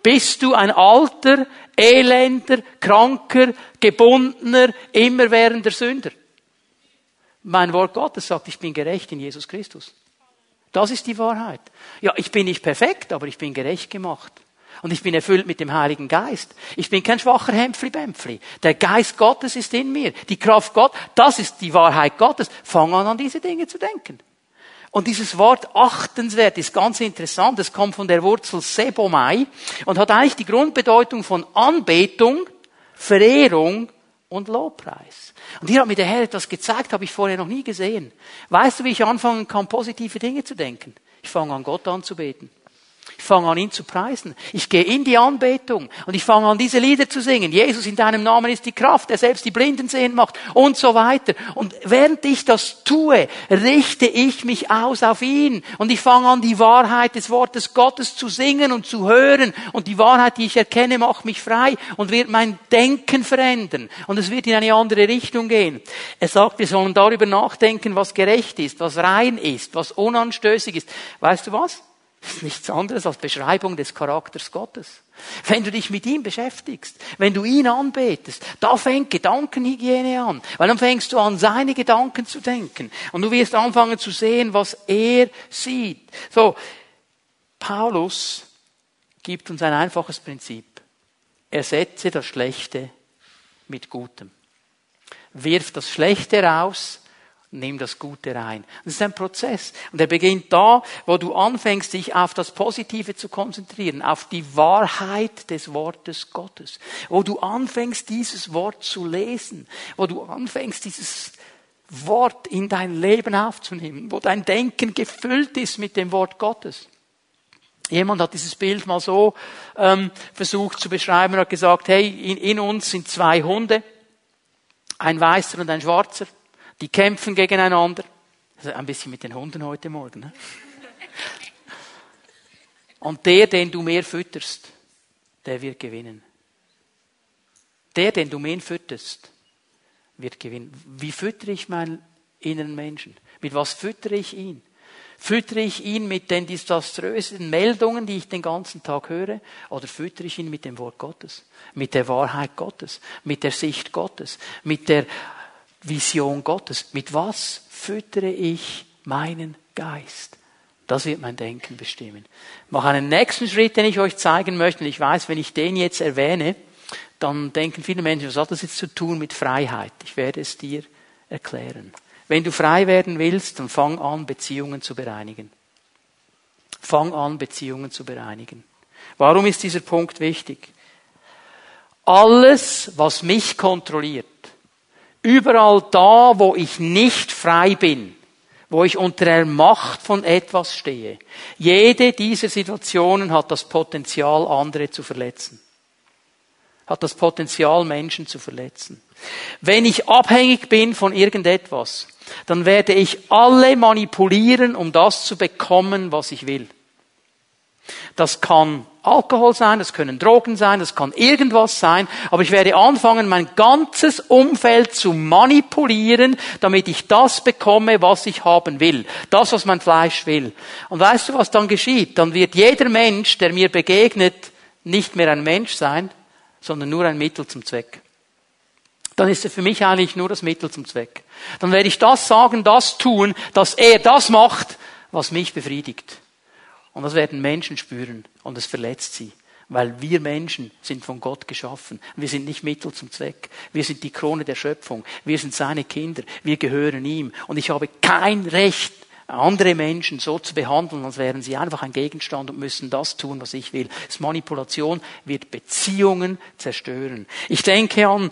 Bist du ein alter, elender, kranker, gebundener, immerwährender Sünder? Mein Wort Gottes sagt, ich bin gerecht in Jesus Christus. Das ist die Wahrheit. Ja, ich bin nicht perfekt, aber ich bin gerecht gemacht. Und ich bin erfüllt mit dem Heiligen Geist. Ich bin kein schwacher Hämpfli-Bämpfli. Der Geist Gottes ist in mir. Die Kraft Gott, das ist die Wahrheit Gottes. Fang an, an diese Dinge zu denken. Und dieses Wort achtenswert ist ganz interessant. Es kommt von der Wurzel Sebomai und hat eigentlich die Grundbedeutung von Anbetung, Verehrung und Lobpreis. Und hier hat mir der Herr etwas gezeigt, habe ich vorher noch nie gesehen. Weißt du, wie ich anfangen kann, positive Dinge zu denken? Ich fange an, Gott anzubeten. Ich fange an, ihn zu preisen. Ich gehe in die Anbetung und ich fange an, diese Lieder zu singen. Jesus, in deinem Namen ist die Kraft, der selbst die Blinden sehen macht und so weiter. Und während ich das tue, richte ich mich aus auf ihn und ich fange an, die Wahrheit des Wortes Gottes zu singen und zu hören. Und die Wahrheit, die ich erkenne, macht mich frei und wird mein Denken verändern. Und es wird in eine andere Richtung gehen. Er sagt, wir sollen darüber nachdenken, was gerecht ist, was rein ist, was unanstößig ist. Weißt du was? Ist nichts anderes als Beschreibung des Charakters Gottes. Wenn du dich mit ihm beschäftigst, wenn du ihn anbetest, da fängt Gedankenhygiene an, weil dann fängst du an, seine Gedanken zu denken und du wirst anfangen zu sehen, was er sieht. So, Paulus gibt uns ein einfaches Prinzip. Ersetze das Schlechte mit Gutem. Wirf das Schlechte raus nimm das Gute rein. Das ist ein Prozess. Und er beginnt da, wo du anfängst, dich auf das Positive zu konzentrieren, auf die Wahrheit des Wortes Gottes. Wo du anfängst, dieses Wort zu lesen. Wo du anfängst, dieses Wort in dein Leben aufzunehmen. Wo dein Denken gefüllt ist mit dem Wort Gottes. Jemand hat dieses Bild mal so ähm, versucht zu beschreiben und hat gesagt, hey, in, in uns sind zwei Hunde, ein weißer und ein schwarzer. Die kämpfen gegeneinander. Also ein bisschen mit den Hunden heute Morgen. Ne? Und der, den du mehr fütterst, der wird gewinnen. Der, den du mehr fütterst, wird gewinnen. Wie füttere ich meinen inneren Menschen? Mit was füttere ich ihn? Füttere ich ihn mit den desaströsen Meldungen, die ich den ganzen Tag höre? Oder füttere ich ihn mit dem Wort Gottes? Mit der Wahrheit Gottes? Mit der Sicht Gottes? Mit der Vision Gottes. Mit was füttere ich meinen Geist? Das wird mein Denken bestimmen. Ich mache einen nächsten Schritt, den ich euch zeigen möchte. Und ich weiß, wenn ich den jetzt erwähne, dann denken viele Menschen, was hat das jetzt zu tun mit Freiheit? Ich werde es dir erklären. Wenn du frei werden willst, dann fang an, Beziehungen zu bereinigen. Fang an, Beziehungen zu bereinigen. Warum ist dieser Punkt wichtig? Alles, was mich kontrolliert, Überall da, wo ich nicht frei bin, wo ich unter der Macht von etwas stehe. Jede dieser Situationen hat das Potenzial, andere zu verletzen. Hat das Potenzial, Menschen zu verletzen. Wenn ich abhängig bin von irgendetwas, dann werde ich alle manipulieren, um das zu bekommen, was ich will. Das kann Alkohol sein, das können Drogen sein, das kann irgendwas sein, aber ich werde anfangen, mein ganzes Umfeld zu manipulieren, damit ich das bekomme, was ich haben will. Das, was mein Fleisch will. Und weißt du, was dann geschieht? Dann wird jeder Mensch, der mir begegnet, nicht mehr ein Mensch sein, sondern nur ein Mittel zum Zweck. Dann ist er für mich eigentlich nur das Mittel zum Zweck. Dann werde ich das sagen, das tun, dass er das macht, was mich befriedigt. Und das werden Menschen spüren und es verletzt sie. Weil wir Menschen sind von Gott geschaffen. Wir sind nicht Mittel zum Zweck. Wir sind die Krone der Schöpfung. Wir sind seine Kinder. Wir gehören ihm. Und ich habe kein Recht, andere Menschen so zu behandeln, als wären sie einfach ein Gegenstand und müssen das tun, was ich will. Das Manipulation wird Beziehungen zerstören. Ich denke an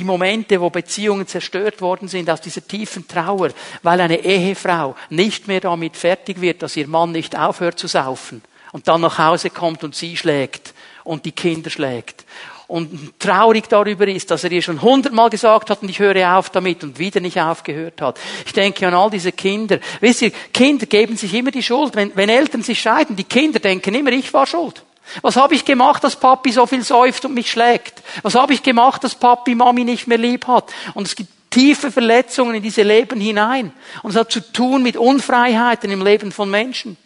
die Momente, wo Beziehungen zerstört worden sind aus dieser tiefen Trauer, weil eine Ehefrau nicht mehr damit fertig wird, dass ihr Mann nicht aufhört zu saufen und dann nach Hause kommt und sie schlägt und die Kinder schlägt. Und traurig darüber ist, dass er ihr schon hundertmal gesagt hat und ich höre auf damit und wieder nicht aufgehört hat. Ich denke an all diese Kinder. Wisst ihr, Kinder geben sich immer die Schuld. Wenn, wenn Eltern sich scheiden, die Kinder denken immer, ich war schuld. Was habe ich gemacht, dass Papi so viel säuft und mich schlägt? Was habe ich gemacht, dass Papi Mami nicht mehr lieb hat? Und es gibt tiefe Verletzungen in diese Leben hinein. Und es hat zu tun mit Unfreiheiten im Leben von Menschen.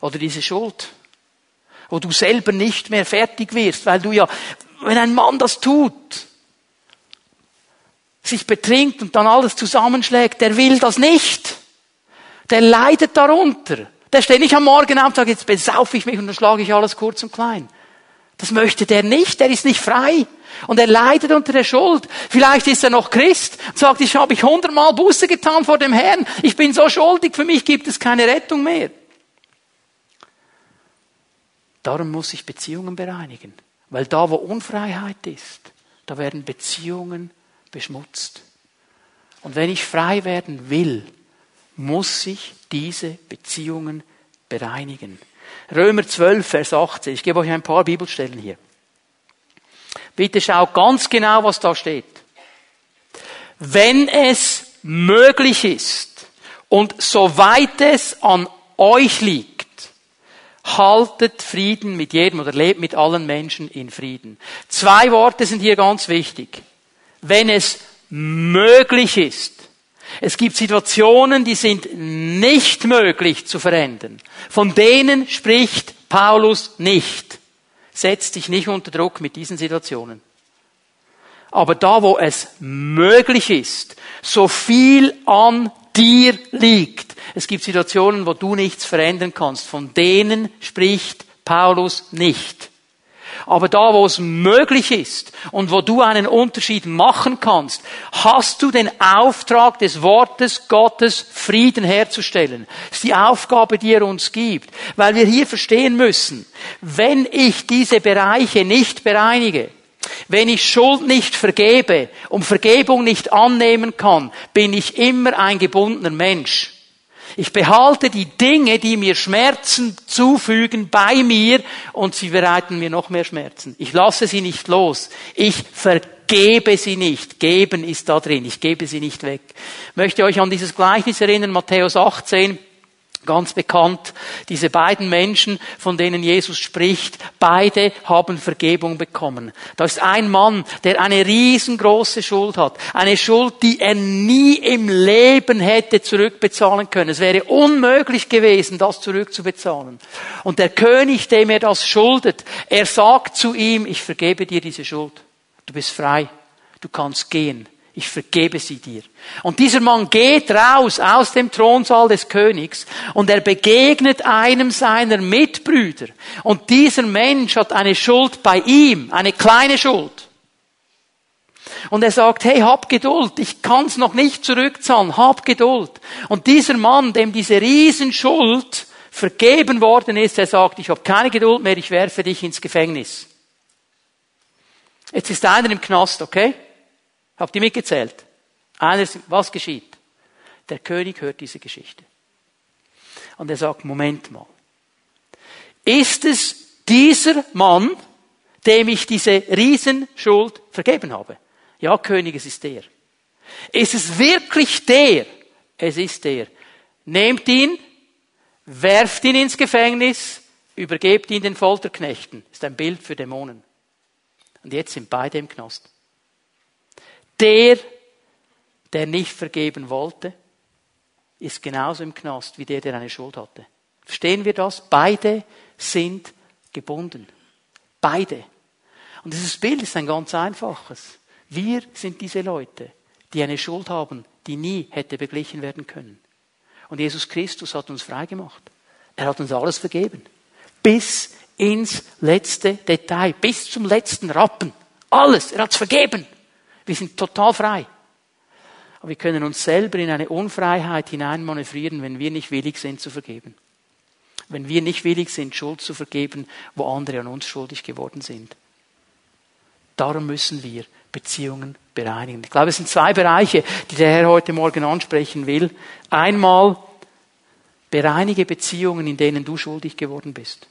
Oder diese Schuld, wo du selber nicht mehr fertig wirst, weil du ja, wenn ein Mann das tut, sich betrinkt und dann alles zusammenschlägt, der will das nicht. Der leidet darunter. Der steht nicht am Morgen auf und sagt, jetzt besaufe ich mich und dann schlage ich alles kurz und klein. Das möchte der nicht, der ist nicht frei. Und er leidet unter der Schuld. Vielleicht ist er noch Christ und sagt, ich habe ich hundertmal Buße getan vor dem Herrn. Ich bin so schuldig, für mich gibt es keine Rettung mehr. Darum muss ich Beziehungen bereinigen. Weil da, wo Unfreiheit ist, da werden Beziehungen beschmutzt. Und wenn ich frei werden will, muss ich diese Beziehungen bereinigen. Römer 12, Vers 18. Ich gebe euch ein paar Bibelstellen hier. Bitte schaut ganz genau, was da steht. Wenn es möglich ist und soweit es an euch liegt, haltet Frieden mit jedem oder lebt mit allen Menschen in Frieden. Zwei Worte sind hier ganz wichtig. Wenn es möglich ist. Es gibt Situationen, die sind nicht möglich zu verändern. Von denen spricht Paulus nicht. Setz dich nicht unter Druck mit diesen Situationen. Aber da, wo es möglich ist, so viel an dir liegt. Es gibt Situationen, wo du nichts verändern kannst. Von denen spricht Paulus nicht. Aber da, wo es möglich ist und wo du einen Unterschied machen kannst, hast du den Auftrag des Wortes Gottes, Frieden herzustellen. Das ist die Aufgabe, die er uns gibt. Weil wir hier verstehen müssen, wenn ich diese Bereiche nicht bereinige, wenn ich Schuld nicht vergebe und Vergebung nicht annehmen kann, bin ich immer ein gebundener Mensch. Ich behalte die Dinge, die mir Schmerzen zufügen, bei mir und sie bereiten mir noch mehr Schmerzen. Ich lasse sie nicht los. Ich vergebe sie nicht. Geben ist da drin. Ich gebe sie nicht weg. Ich möchte euch an dieses Gleichnis erinnern, Matthäus 18. Ganz bekannt, diese beiden Menschen, von denen Jesus spricht, beide haben Vergebung bekommen. Da ist ein Mann, der eine riesengroße Schuld hat. Eine Schuld, die er nie im Leben hätte zurückbezahlen können. Es wäre unmöglich gewesen, das zurückzubezahlen. Und der König, dem er das schuldet, er sagt zu ihm, ich vergebe dir diese Schuld. Du bist frei. Du kannst gehen ich vergebe sie dir. Und dieser Mann geht raus aus dem Thronsaal des Königs und er begegnet einem seiner Mitbrüder. Und dieser Mensch hat eine Schuld bei ihm, eine kleine Schuld. Und er sagt, hey, hab Geduld, ich kann's noch nicht zurückzahlen, hab Geduld. Und dieser Mann, dem diese Riesenschuld vergeben worden ist, er sagt, ich habe keine Geduld mehr, ich werfe dich ins Gefängnis. Jetzt ist einer im Knast, okay? Habt ihr mitgezählt? Eines, was geschieht? Der König hört diese Geschichte. Und er sagt, Moment mal. Ist es dieser Mann, dem ich diese Riesenschuld vergeben habe? Ja, König, es ist der. Ist es wirklich der? Es ist der. Nehmt ihn, werft ihn ins Gefängnis, übergebt ihn den Folterknechten. Ist ein Bild für Dämonen. Und jetzt sind beide im Knast. Der, der nicht vergeben wollte, ist genauso im Knast wie der, der eine Schuld hatte. Verstehen wir das? Beide sind gebunden. Beide. Und dieses Bild ist ein ganz einfaches. Wir sind diese Leute, die eine Schuld haben, die nie hätte beglichen werden können. Und Jesus Christus hat uns freigemacht. Er hat uns alles vergeben. Bis ins letzte Detail, bis zum letzten Rappen. Alles. Er hat's vergeben. Wir sind total frei. Aber wir können uns selber in eine Unfreiheit hineinmanövrieren, wenn wir nicht willig sind zu vergeben. Wenn wir nicht willig sind, Schuld zu vergeben, wo andere an uns schuldig geworden sind. Darum müssen wir Beziehungen bereinigen. Ich glaube, es sind zwei Bereiche, die der Herr heute Morgen ansprechen will. Einmal bereinige Beziehungen, in denen du schuldig geworden bist.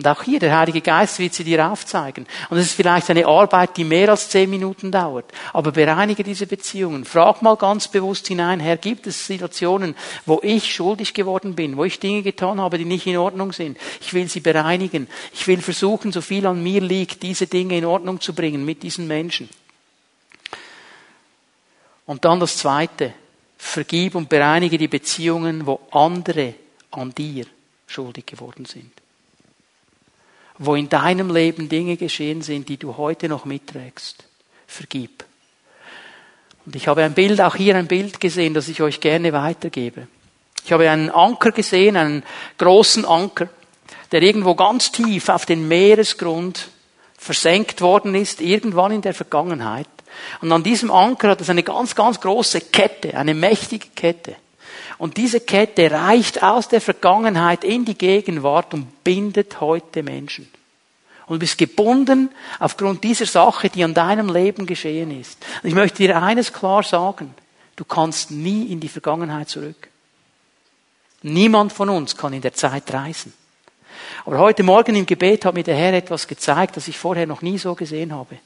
Und auch hier, der Heilige Geist wird sie dir aufzeigen. Und es ist vielleicht eine Arbeit, die mehr als zehn Minuten dauert. Aber bereinige diese Beziehungen. Frag mal ganz bewusst hinein, Herr, gibt es Situationen, wo ich schuldig geworden bin, wo ich Dinge getan habe, die nicht in Ordnung sind? Ich will sie bereinigen. Ich will versuchen, so viel an mir liegt, diese Dinge in Ordnung zu bringen mit diesen Menschen. Und dann das Zweite. Vergib und bereinige die Beziehungen, wo andere an dir schuldig geworden sind wo in deinem Leben Dinge geschehen sind, die du heute noch mitträgst. Vergib. Und ich habe ein Bild, auch hier ein Bild gesehen, das ich euch gerne weitergebe. Ich habe einen Anker gesehen, einen großen Anker, der irgendwo ganz tief auf den Meeresgrund versenkt worden ist, irgendwann in der Vergangenheit. Und an diesem Anker hat es eine ganz, ganz große Kette, eine mächtige Kette. Und diese Kette reicht aus der Vergangenheit in die Gegenwart und bindet heute Menschen. Und du bist gebunden aufgrund dieser Sache, die an deinem Leben geschehen ist. Und ich möchte dir eines klar sagen. Du kannst nie in die Vergangenheit zurück. Niemand von uns kann in der Zeit reisen. Aber heute Morgen im Gebet hat mir der Herr etwas gezeigt, das ich vorher noch nie so gesehen habe.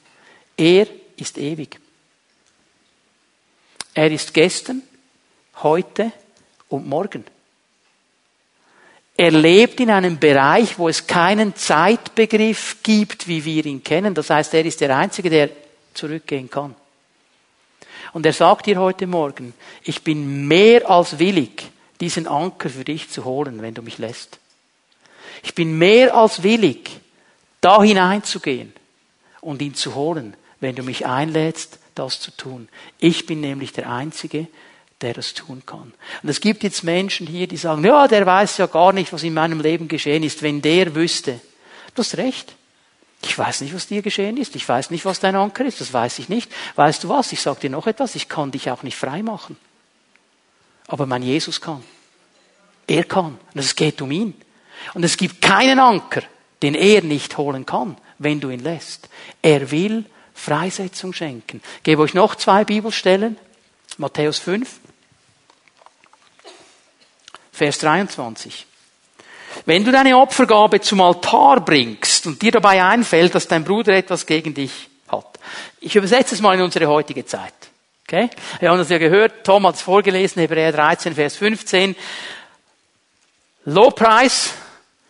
Er ist ewig. Er ist gestern, heute und morgen. Er lebt in einem Bereich, wo es keinen Zeitbegriff gibt, wie wir ihn kennen. Das heißt, er ist der Einzige, der zurückgehen kann. Und er sagt dir heute Morgen, ich bin mehr als willig, diesen Anker für dich zu holen, wenn du mich lässt. Ich bin mehr als willig, da hineinzugehen und ihn zu holen, wenn du mich einlädst, das zu tun. Ich bin nämlich der Einzige, der das tun kann. Und es gibt jetzt Menschen hier, die sagen, ja, der weiß ja gar nicht, was in meinem Leben geschehen ist. Wenn der wüsste, du hast recht. Ich weiß nicht, was dir geschehen ist. Ich weiß nicht, was dein Anker ist. Das weiß ich nicht. Weißt du was? Ich sage dir noch etwas. Ich kann dich auch nicht frei machen. Aber mein Jesus kann. Er kann. Und es geht um ihn. Und es gibt keinen Anker, den er nicht holen kann, wenn du ihn lässt. Er will Freisetzung schenken. Ich gebe euch noch zwei Bibelstellen. Matthäus 5, Vers 23. Wenn du deine Opfergabe zum Altar bringst und dir dabei einfällt, dass dein Bruder etwas gegen dich hat. Ich übersetze es mal in unsere heutige Zeit. Okay? Wir haben das ja gehört, Tom hat es vorgelesen, Hebräer 13, Vers 15. Lobpreis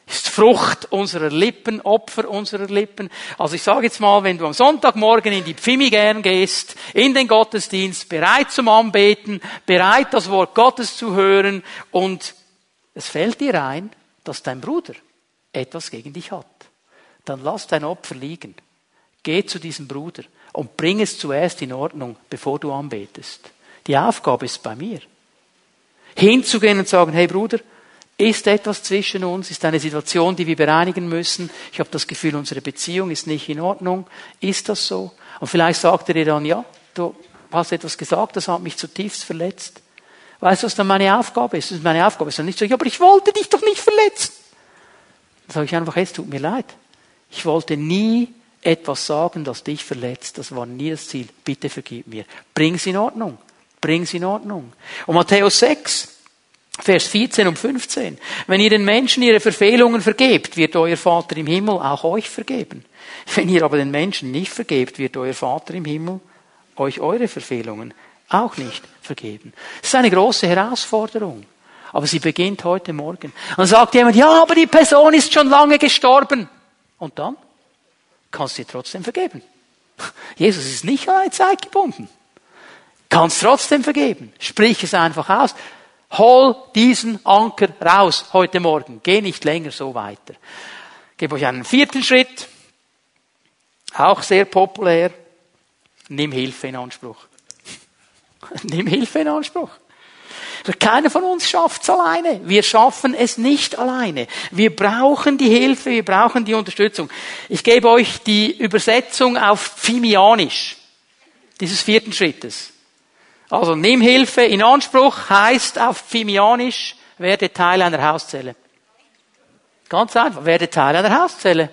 ist Frucht unserer Lippen, Opfer unserer Lippen. Also ich sage jetzt mal, wenn du am Sonntagmorgen in die Pfimi gern gehst, in den Gottesdienst, bereit zum Anbeten, bereit das Wort Gottes zu hören und es fällt dir ein, dass dein Bruder etwas gegen dich hat, dann lass dein Opfer liegen. Geh zu diesem Bruder und bring es zuerst in Ordnung, bevor du anbetest. Die Aufgabe ist bei mir. Hinzugehen und sagen, hey Bruder, ist etwas zwischen uns? Ist eine Situation, die wir bereinigen müssen? Ich habe das Gefühl, unsere Beziehung ist nicht in Ordnung. Ist das so? Und vielleicht sagt er dir dann, ja, du hast etwas gesagt, das hat mich zutiefst verletzt. Weißt du, was dann meine Aufgabe ist? Das ist meine Aufgabe. ist dann nicht so, ja, aber ich wollte dich doch nicht verletzen. Dann sage ich einfach, es tut mir leid. Ich wollte nie etwas sagen, das dich verletzt. Das war nie das Ziel. Bitte vergib mir. Bring's in Ordnung. Bring's in Ordnung. Und Matthäus 6, Vers 14 und 15. Wenn ihr den Menschen ihre Verfehlungen vergebt, wird euer Vater im Himmel auch euch vergeben. Wenn ihr aber den Menschen nicht vergebt, wird euer Vater im Himmel euch eure Verfehlungen auch nicht vergeben. Das ist eine große Herausforderung. Aber sie beginnt heute Morgen. Dann sagt jemand, ja, aber die Person ist schon lange gestorben. Und dann kannst du ihr trotzdem vergeben. Jesus ist nicht an eine Zeit gebunden. Kannst trotzdem vergeben. Sprich es einfach aus. Hol diesen Anker raus heute Morgen. Geh nicht länger so weiter. Ich gebe euch einen vierten Schritt. Auch sehr populär. Nimm Hilfe in Anspruch. Nimm Hilfe in Anspruch. Keiner von uns schafft es alleine. Wir schaffen es nicht alleine. Wir brauchen die Hilfe, wir brauchen die Unterstützung. Ich gebe euch die Übersetzung auf Fimianisch dieses vierten Schrittes. Also nimm Hilfe in Anspruch heißt auf Fimianisch, werde Teil einer Hauszelle. Ganz einfach, werde Teil einer Hauszelle.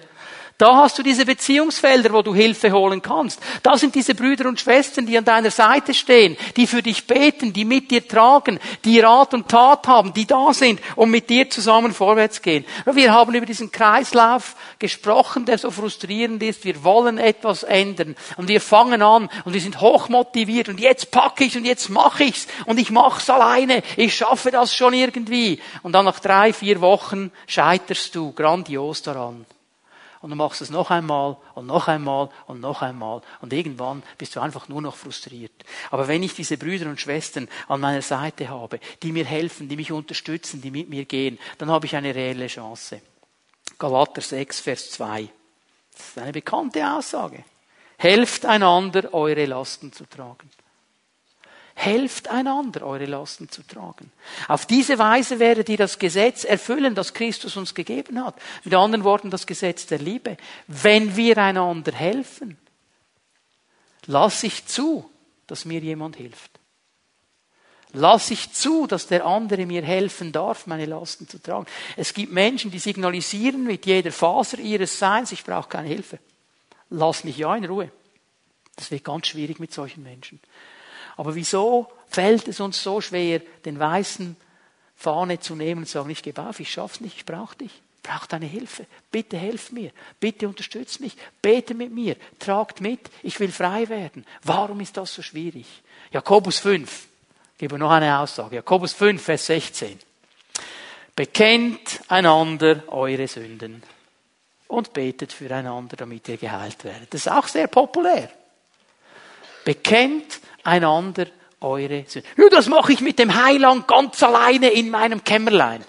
Da hast du diese Beziehungsfelder, wo du Hilfe holen kannst. Da sind diese Brüder und Schwestern, die an deiner Seite stehen, die für dich beten, die mit dir tragen, die Rat und Tat haben, die da sind und mit dir zusammen vorwärts gehen. Wir haben über diesen Kreislauf gesprochen, der so frustrierend ist. Wir wollen etwas ändern und wir fangen an und wir sind hochmotiviert und jetzt packe ich und jetzt mache ich's und ich mach's alleine. Ich schaffe das schon irgendwie. Und dann nach drei, vier Wochen scheiterst du grandios daran und du machst es noch einmal und noch einmal und noch einmal und irgendwann bist du einfach nur noch frustriert. Aber wenn ich diese Brüder und Schwestern an meiner Seite habe, die mir helfen, die mich unterstützen, die mit mir gehen, dann habe ich eine reelle Chance. Galater 6, Vers 2. Das ist eine bekannte Aussage. Helft einander, eure Lasten zu tragen. Helft einander, eure Lasten zu tragen. Auf diese Weise werdet ihr das Gesetz erfüllen, das Christus uns gegeben hat. Mit anderen Worten, das Gesetz der Liebe. Wenn wir einander helfen, lass ich zu, dass mir jemand hilft. Lass ich zu, dass der andere mir helfen darf, meine Lasten zu tragen. Es gibt Menschen, die signalisieren mit jeder Faser ihres Seins, ich brauche keine Hilfe. Lass mich ja in Ruhe. Das wird ganz schwierig mit solchen Menschen. Aber wieso fällt es uns so schwer, den weißen Fahne zu nehmen und zu sagen, ich gebe auf, ich schaff's nicht, ich brauche dich. Ich brauche deine Hilfe. Bitte helf mir. Bitte unterstützt mich. Bete mit mir. Tragt mit. Ich will frei werden. Warum ist das so schwierig? Jakobus 5. Ich gebe noch eine Aussage. Jakobus 5, Vers 16. Bekennt einander eure Sünden und betet füreinander, damit ihr geheilt werdet. Das ist auch sehr populär. Bekennt einander eure Sünden. Ja, das mache ich mit dem Heiland ganz alleine in meinem Kämmerlein.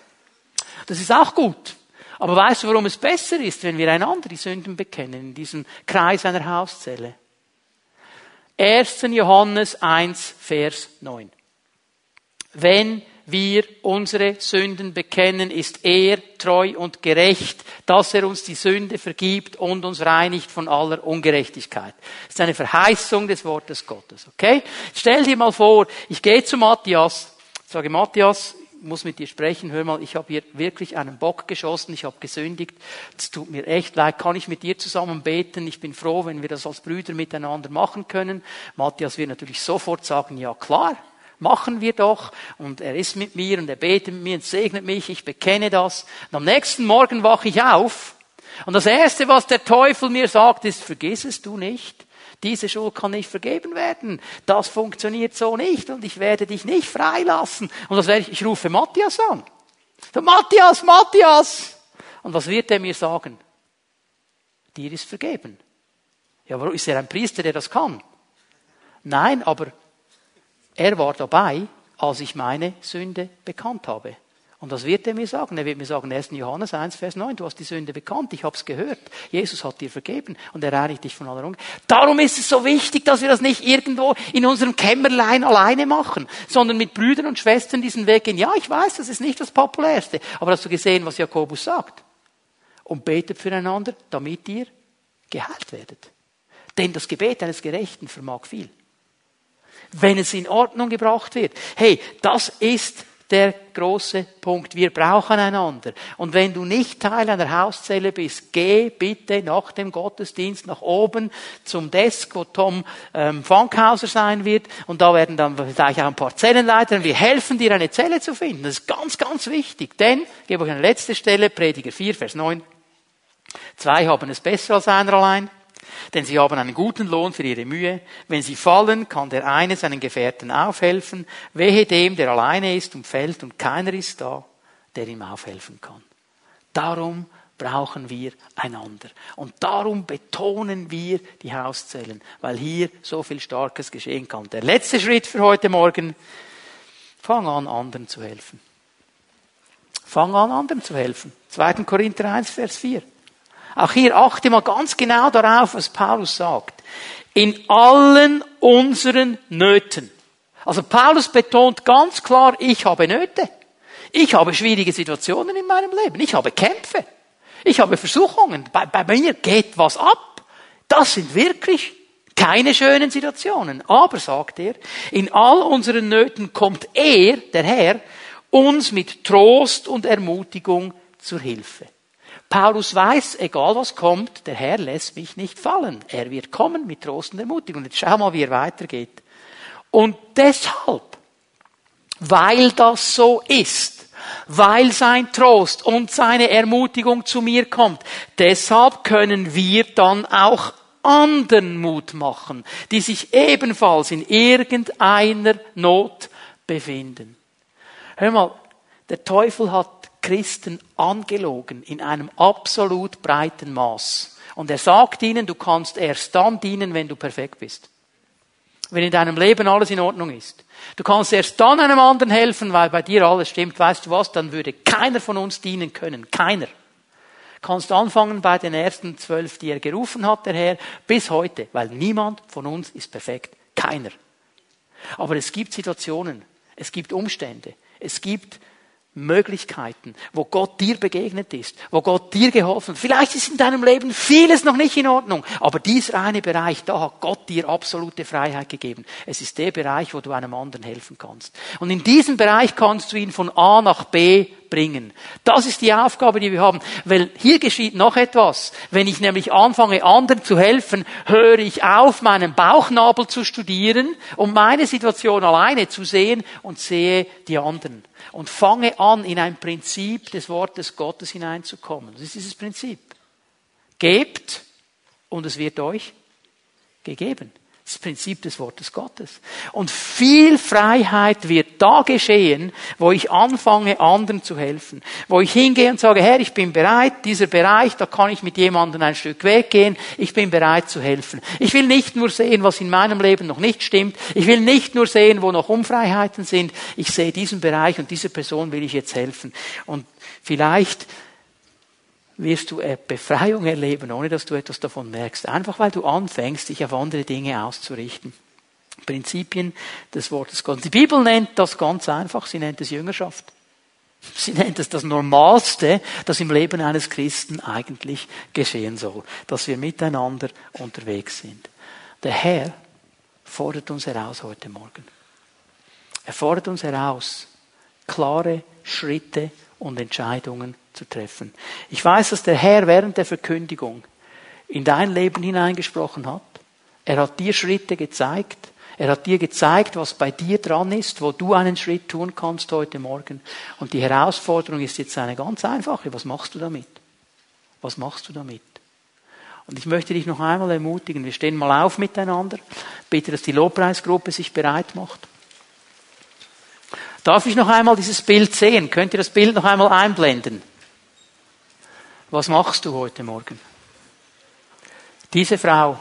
Das ist auch gut. Aber weißt du, warum es besser ist, wenn wir einander die Sünden bekennen in diesem Kreis einer Hauszelle? 1. Johannes 1, Vers 9. Wenn wir unsere Sünden bekennen, ist er treu und gerecht, dass er uns die Sünde vergibt und uns reinigt von aller Ungerechtigkeit. Das ist eine Verheißung des Wortes Gottes, okay? Stell dir mal vor, ich gehe zu Matthias, sage Matthias, ich muss mit dir sprechen, hör mal, ich habe hier wirklich einen Bock geschossen, ich habe gesündigt, es tut mir echt leid, kann ich mit dir zusammen beten? Ich bin froh, wenn wir das als Brüder miteinander machen können. Matthias wird natürlich sofort sagen, ja klar, machen wir doch. Und er ist mit mir und er betet mit mir und segnet mich, ich bekenne das. Und am nächsten Morgen wache ich auf und das Erste, was der Teufel mir sagt, ist, vergiss es du nicht. Diese Schuld kann nicht vergeben werden. Das funktioniert so nicht und ich werde dich nicht freilassen. Und das werde ich, ich rufe Matthias an. So, Matthias, Matthias! Und was wird er mir sagen? Dir ist vergeben. Ja, warum ist er ein Priester, der das kann? Nein, aber er war dabei, als ich meine Sünde bekannt habe. Und was wird er mir sagen? Er wird mir sagen, 1. Johannes 1, Vers 9, du hast die Sünde bekannt, ich habe es gehört. Jesus hat dir vergeben und er reinigt dich von aller Unge. Darum ist es so wichtig, dass wir das nicht irgendwo in unserem Kämmerlein alleine machen, sondern mit Brüdern und Schwestern diesen Weg gehen. Ja, ich weiß, das ist nicht das Populärste, aber hast du gesehen, was Jakobus sagt? Und betet füreinander, damit ihr geheilt werdet. Denn das Gebet eines Gerechten vermag viel wenn es in Ordnung gebracht wird. Hey, das ist der große Punkt. Wir brauchen einander. Und wenn du nicht Teil einer Hauszelle bist, geh bitte nach dem Gottesdienst nach oben zum Desk, wo Tom ähm, Funkhauser sein wird. Und da werden dann vielleicht auch ein paar Zellenleiter. Und wir helfen dir, eine Zelle zu finden. Das ist ganz, ganz wichtig. Denn, ich gebe euch eine letzte Stelle, Prediger 4, Vers 9. Zwei haben es besser als einer allein denn sie haben einen guten Lohn für ihre Mühe. Wenn sie fallen, kann der eine seinen Gefährten aufhelfen. Wehe dem, der alleine ist und fällt und keiner ist da, der ihm aufhelfen kann. Darum brauchen wir einander. Und darum betonen wir die Hauszellen, weil hier so viel Starkes geschehen kann. Der letzte Schritt für heute Morgen, fang an, anderen zu helfen. Fang an, anderen zu helfen. 2. Korinther 1, Vers 4. Auch hier achte mal ganz genau darauf, was Paulus sagt. In allen unseren Nöten. Also Paulus betont ganz klar, ich habe Nöte. Ich habe schwierige Situationen in meinem Leben. Ich habe Kämpfe. Ich habe Versuchungen. Bei, bei mir geht was ab. Das sind wirklich keine schönen Situationen. Aber, sagt er, in all unseren Nöten kommt er, der Herr, uns mit Trost und Ermutigung zur Hilfe. Paulus weiß, egal was kommt, der Herr lässt mich nicht fallen. Er wird kommen mit Trost und Ermutigung. Jetzt schau mal, wie er weitergeht. Und deshalb, weil das so ist, weil sein Trost und seine Ermutigung zu mir kommt, deshalb können wir dann auch anderen Mut machen, die sich ebenfalls in irgendeiner Not befinden. Hör mal, der Teufel hat Christen angelogen in einem absolut breiten Maß. Und er sagt ihnen, du kannst erst dann dienen, wenn du perfekt bist. Wenn in deinem Leben alles in Ordnung ist. Du kannst erst dann einem anderen helfen, weil bei dir alles stimmt. Weißt du was? Dann würde keiner von uns dienen können. Keiner. Kannst anfangen bei den ersten zwölf, die er gerufen hat, der Herr, bis heute, weil niemand von uns ist perfekt. Keiner. Aber es gibt Situationen, es gibt Umstände, es gibt Möglichkeiten, wo Gott dir begegnet ist, wo Gott dir geholfen hat. Vielleicht ist in deinem Leben vieles noch nicht in Ordnung, aber dieser eine Bereich, da hat Gott dir absolute Freiheit gegeben. Es ist der Bereich, wo du einem anderen helfen kannst. Und in diesem Bereich kannst du ihn von A nach B bringen. Das ist die Aufgabe, die wir haben. Weil hier geschieht noch etwas. Wenn ich nämlich anfange, anderen zu helfen, höre ich auf, meinen Bauchnabel zu studieren, um meine Situation alleine zu sehen und sehe die anderen. Und fange an, in ein Prinzip des Wortes Gottes hineinzukommen. Das ist dieses Prinzip. Gebt und es wird euch gegeben. Das Prinzip des Wortes Gottes. Und viel Freiheit wird da geschehen, wo ich anfange, anderen zu helfen. Wo ich hingehe und sage, Herr, ich bin bereit, dieser Bereich, da kann ich mit jemandem ein Stück weggehen, ich bin bereit zu helfen. Ich will nicht nur sehen, was in meinem Leben noch nicht stimmt. Ich will nicht nur sehen, wo noch Unfreiheiten sind. Ich sehe diesen Bereich und dieser Person will ich jetzt helfen. Und vielleicht wirst du Befreiung erleben, ohne dass du etwas davon merkst. Einfach weil du anfängst, dich auf andere Dinge auszurichten. Prinzipien des Wortes Gottes. Die Bibel nennt das ganz einfach, sie nennt es Jüngerschaft. Sie nennt es das Normalste, das im Leben eines Christen eigentlich geschehen soll, dass wir miteinander unterwegs sind. Der Herr fordert uns heraus heute Morgen. Er fordert uns heraus, klare Schritte und Entscheidungen zu treffen. Ich weiß, dass der Herr während der Verkündigung in dein Leben hineingesprochen hat. Er hat dir Schritte gezeigt. Er hat dir gezeigt, was bei dir dran ist, wo du einen Schritt tun kannst heute Morgen. Und die Herausforderung ist jetzt eine ganz einfache. Was machst du damit? Was machst du damit? Und ich möchte dich noch einmal ermutigen. Wir stehen mal auf miteinander. Bitte, dass die Lobpreisgruppe sich bereit macht. Darf ich noch einmal dieses Bild sehen? Könnt ihr das Bild noch einmal einblenden? Was machst du heute Morgen? Diese Frau,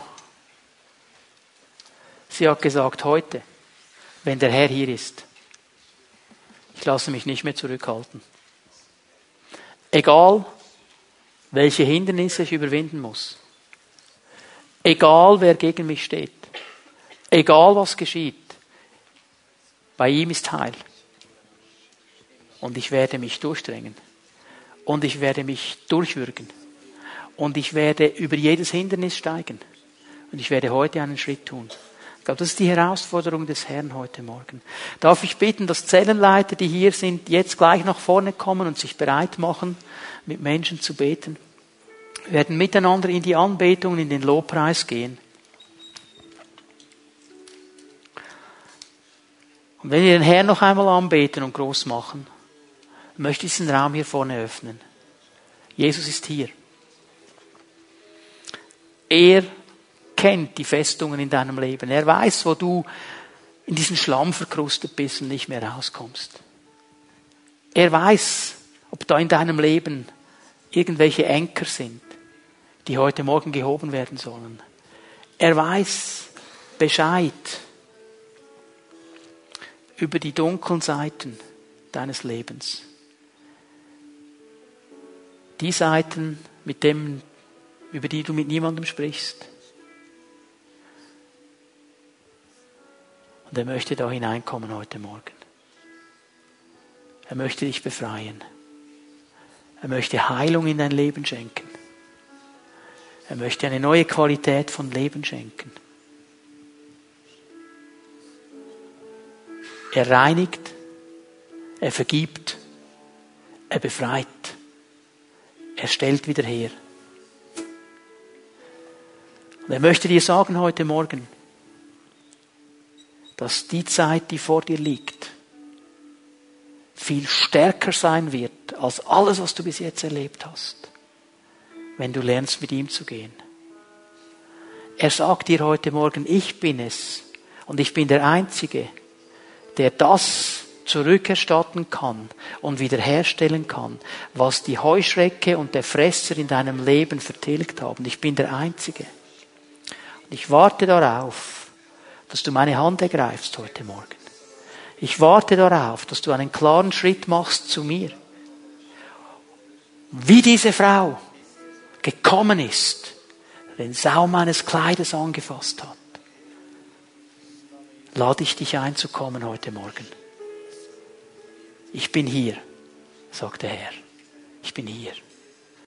sie hat gesagt, heute, wenn der Herr hier ist, ich lasse mich nicht mehr zurückhalten. Egal, welche Hindernisse ich überwinden muss. Egal, wer gegen mich steht. Egal, was geschieht. Bei ihm ist Heil. Und ich werde mich durchdrängen und ich werde mich durchwürgen und ich werde über jedes Hindernis steigen und ich werde heute einen Schritt tun. Ich glaube, das ist die Herausforderung des Herrn heute Morgen. Darf ich bitten, dass Zellenleiter, die hier sind, jetzt gleich nach vorne kommen und sich bereit machen, mit Menschen zu beten. Wir werden miteinander in die Anbetung, in den Lobpreis gehen. Und wenn wir den Herrn noch einmal anbeten und groß machen, möchte diesen Raum hier vorne öffnen. Jesus ist hier. Er kennt die Festungen in deinem Leben. Er weiß, wo du in diesen Schlamm verkrustet bist und nicht mehr rauskommst. Er weiß, ob da in deinem Leben irgendwelche Enker sind, die heute Morgen gehoben werden sollen. Er weiß Bescheid über die dunklen Seiten deines Lebens die Seiten, mit dem, über die du mit niemandem sprichst. Und er möchte da hineinkommen heute Morgen. Er möchte dich befreien. Er möchte Heilung in dein Leben schenken. Er möchte eine neue Qualität von Leben schenken. Er reinigt, er vergibt, er befreit. Er stellt wieder her. Und er möchte dir sagen heute Morgen, dass die Zeit, die vor dir liegt, viel stärker sein wird als alles, was du bis jetzt erlebt hast, wenn du lernst, mit ihm zu gehen. Er sagt dir heute Morgen, ich bin es und ich bin der Einzige, der das zurückerstatten kann und wiederherstellen kann, was die Heuschrecke und der Fresser in deinem Leben vertilgt haben. Ich bin der Einzige. Und ich warte darauf, dass du meine Hand ergreifst heute Morgen. Ich warte darauf, dass du einen klaren Schritt machst zu mir. Wie diese Frau gekommen ist, den Saum meines Kleides angefasst hat. lade ich dich ein zu kommen heute Morgen. Ich bin hier, sagt der Herr. Ich bin hier.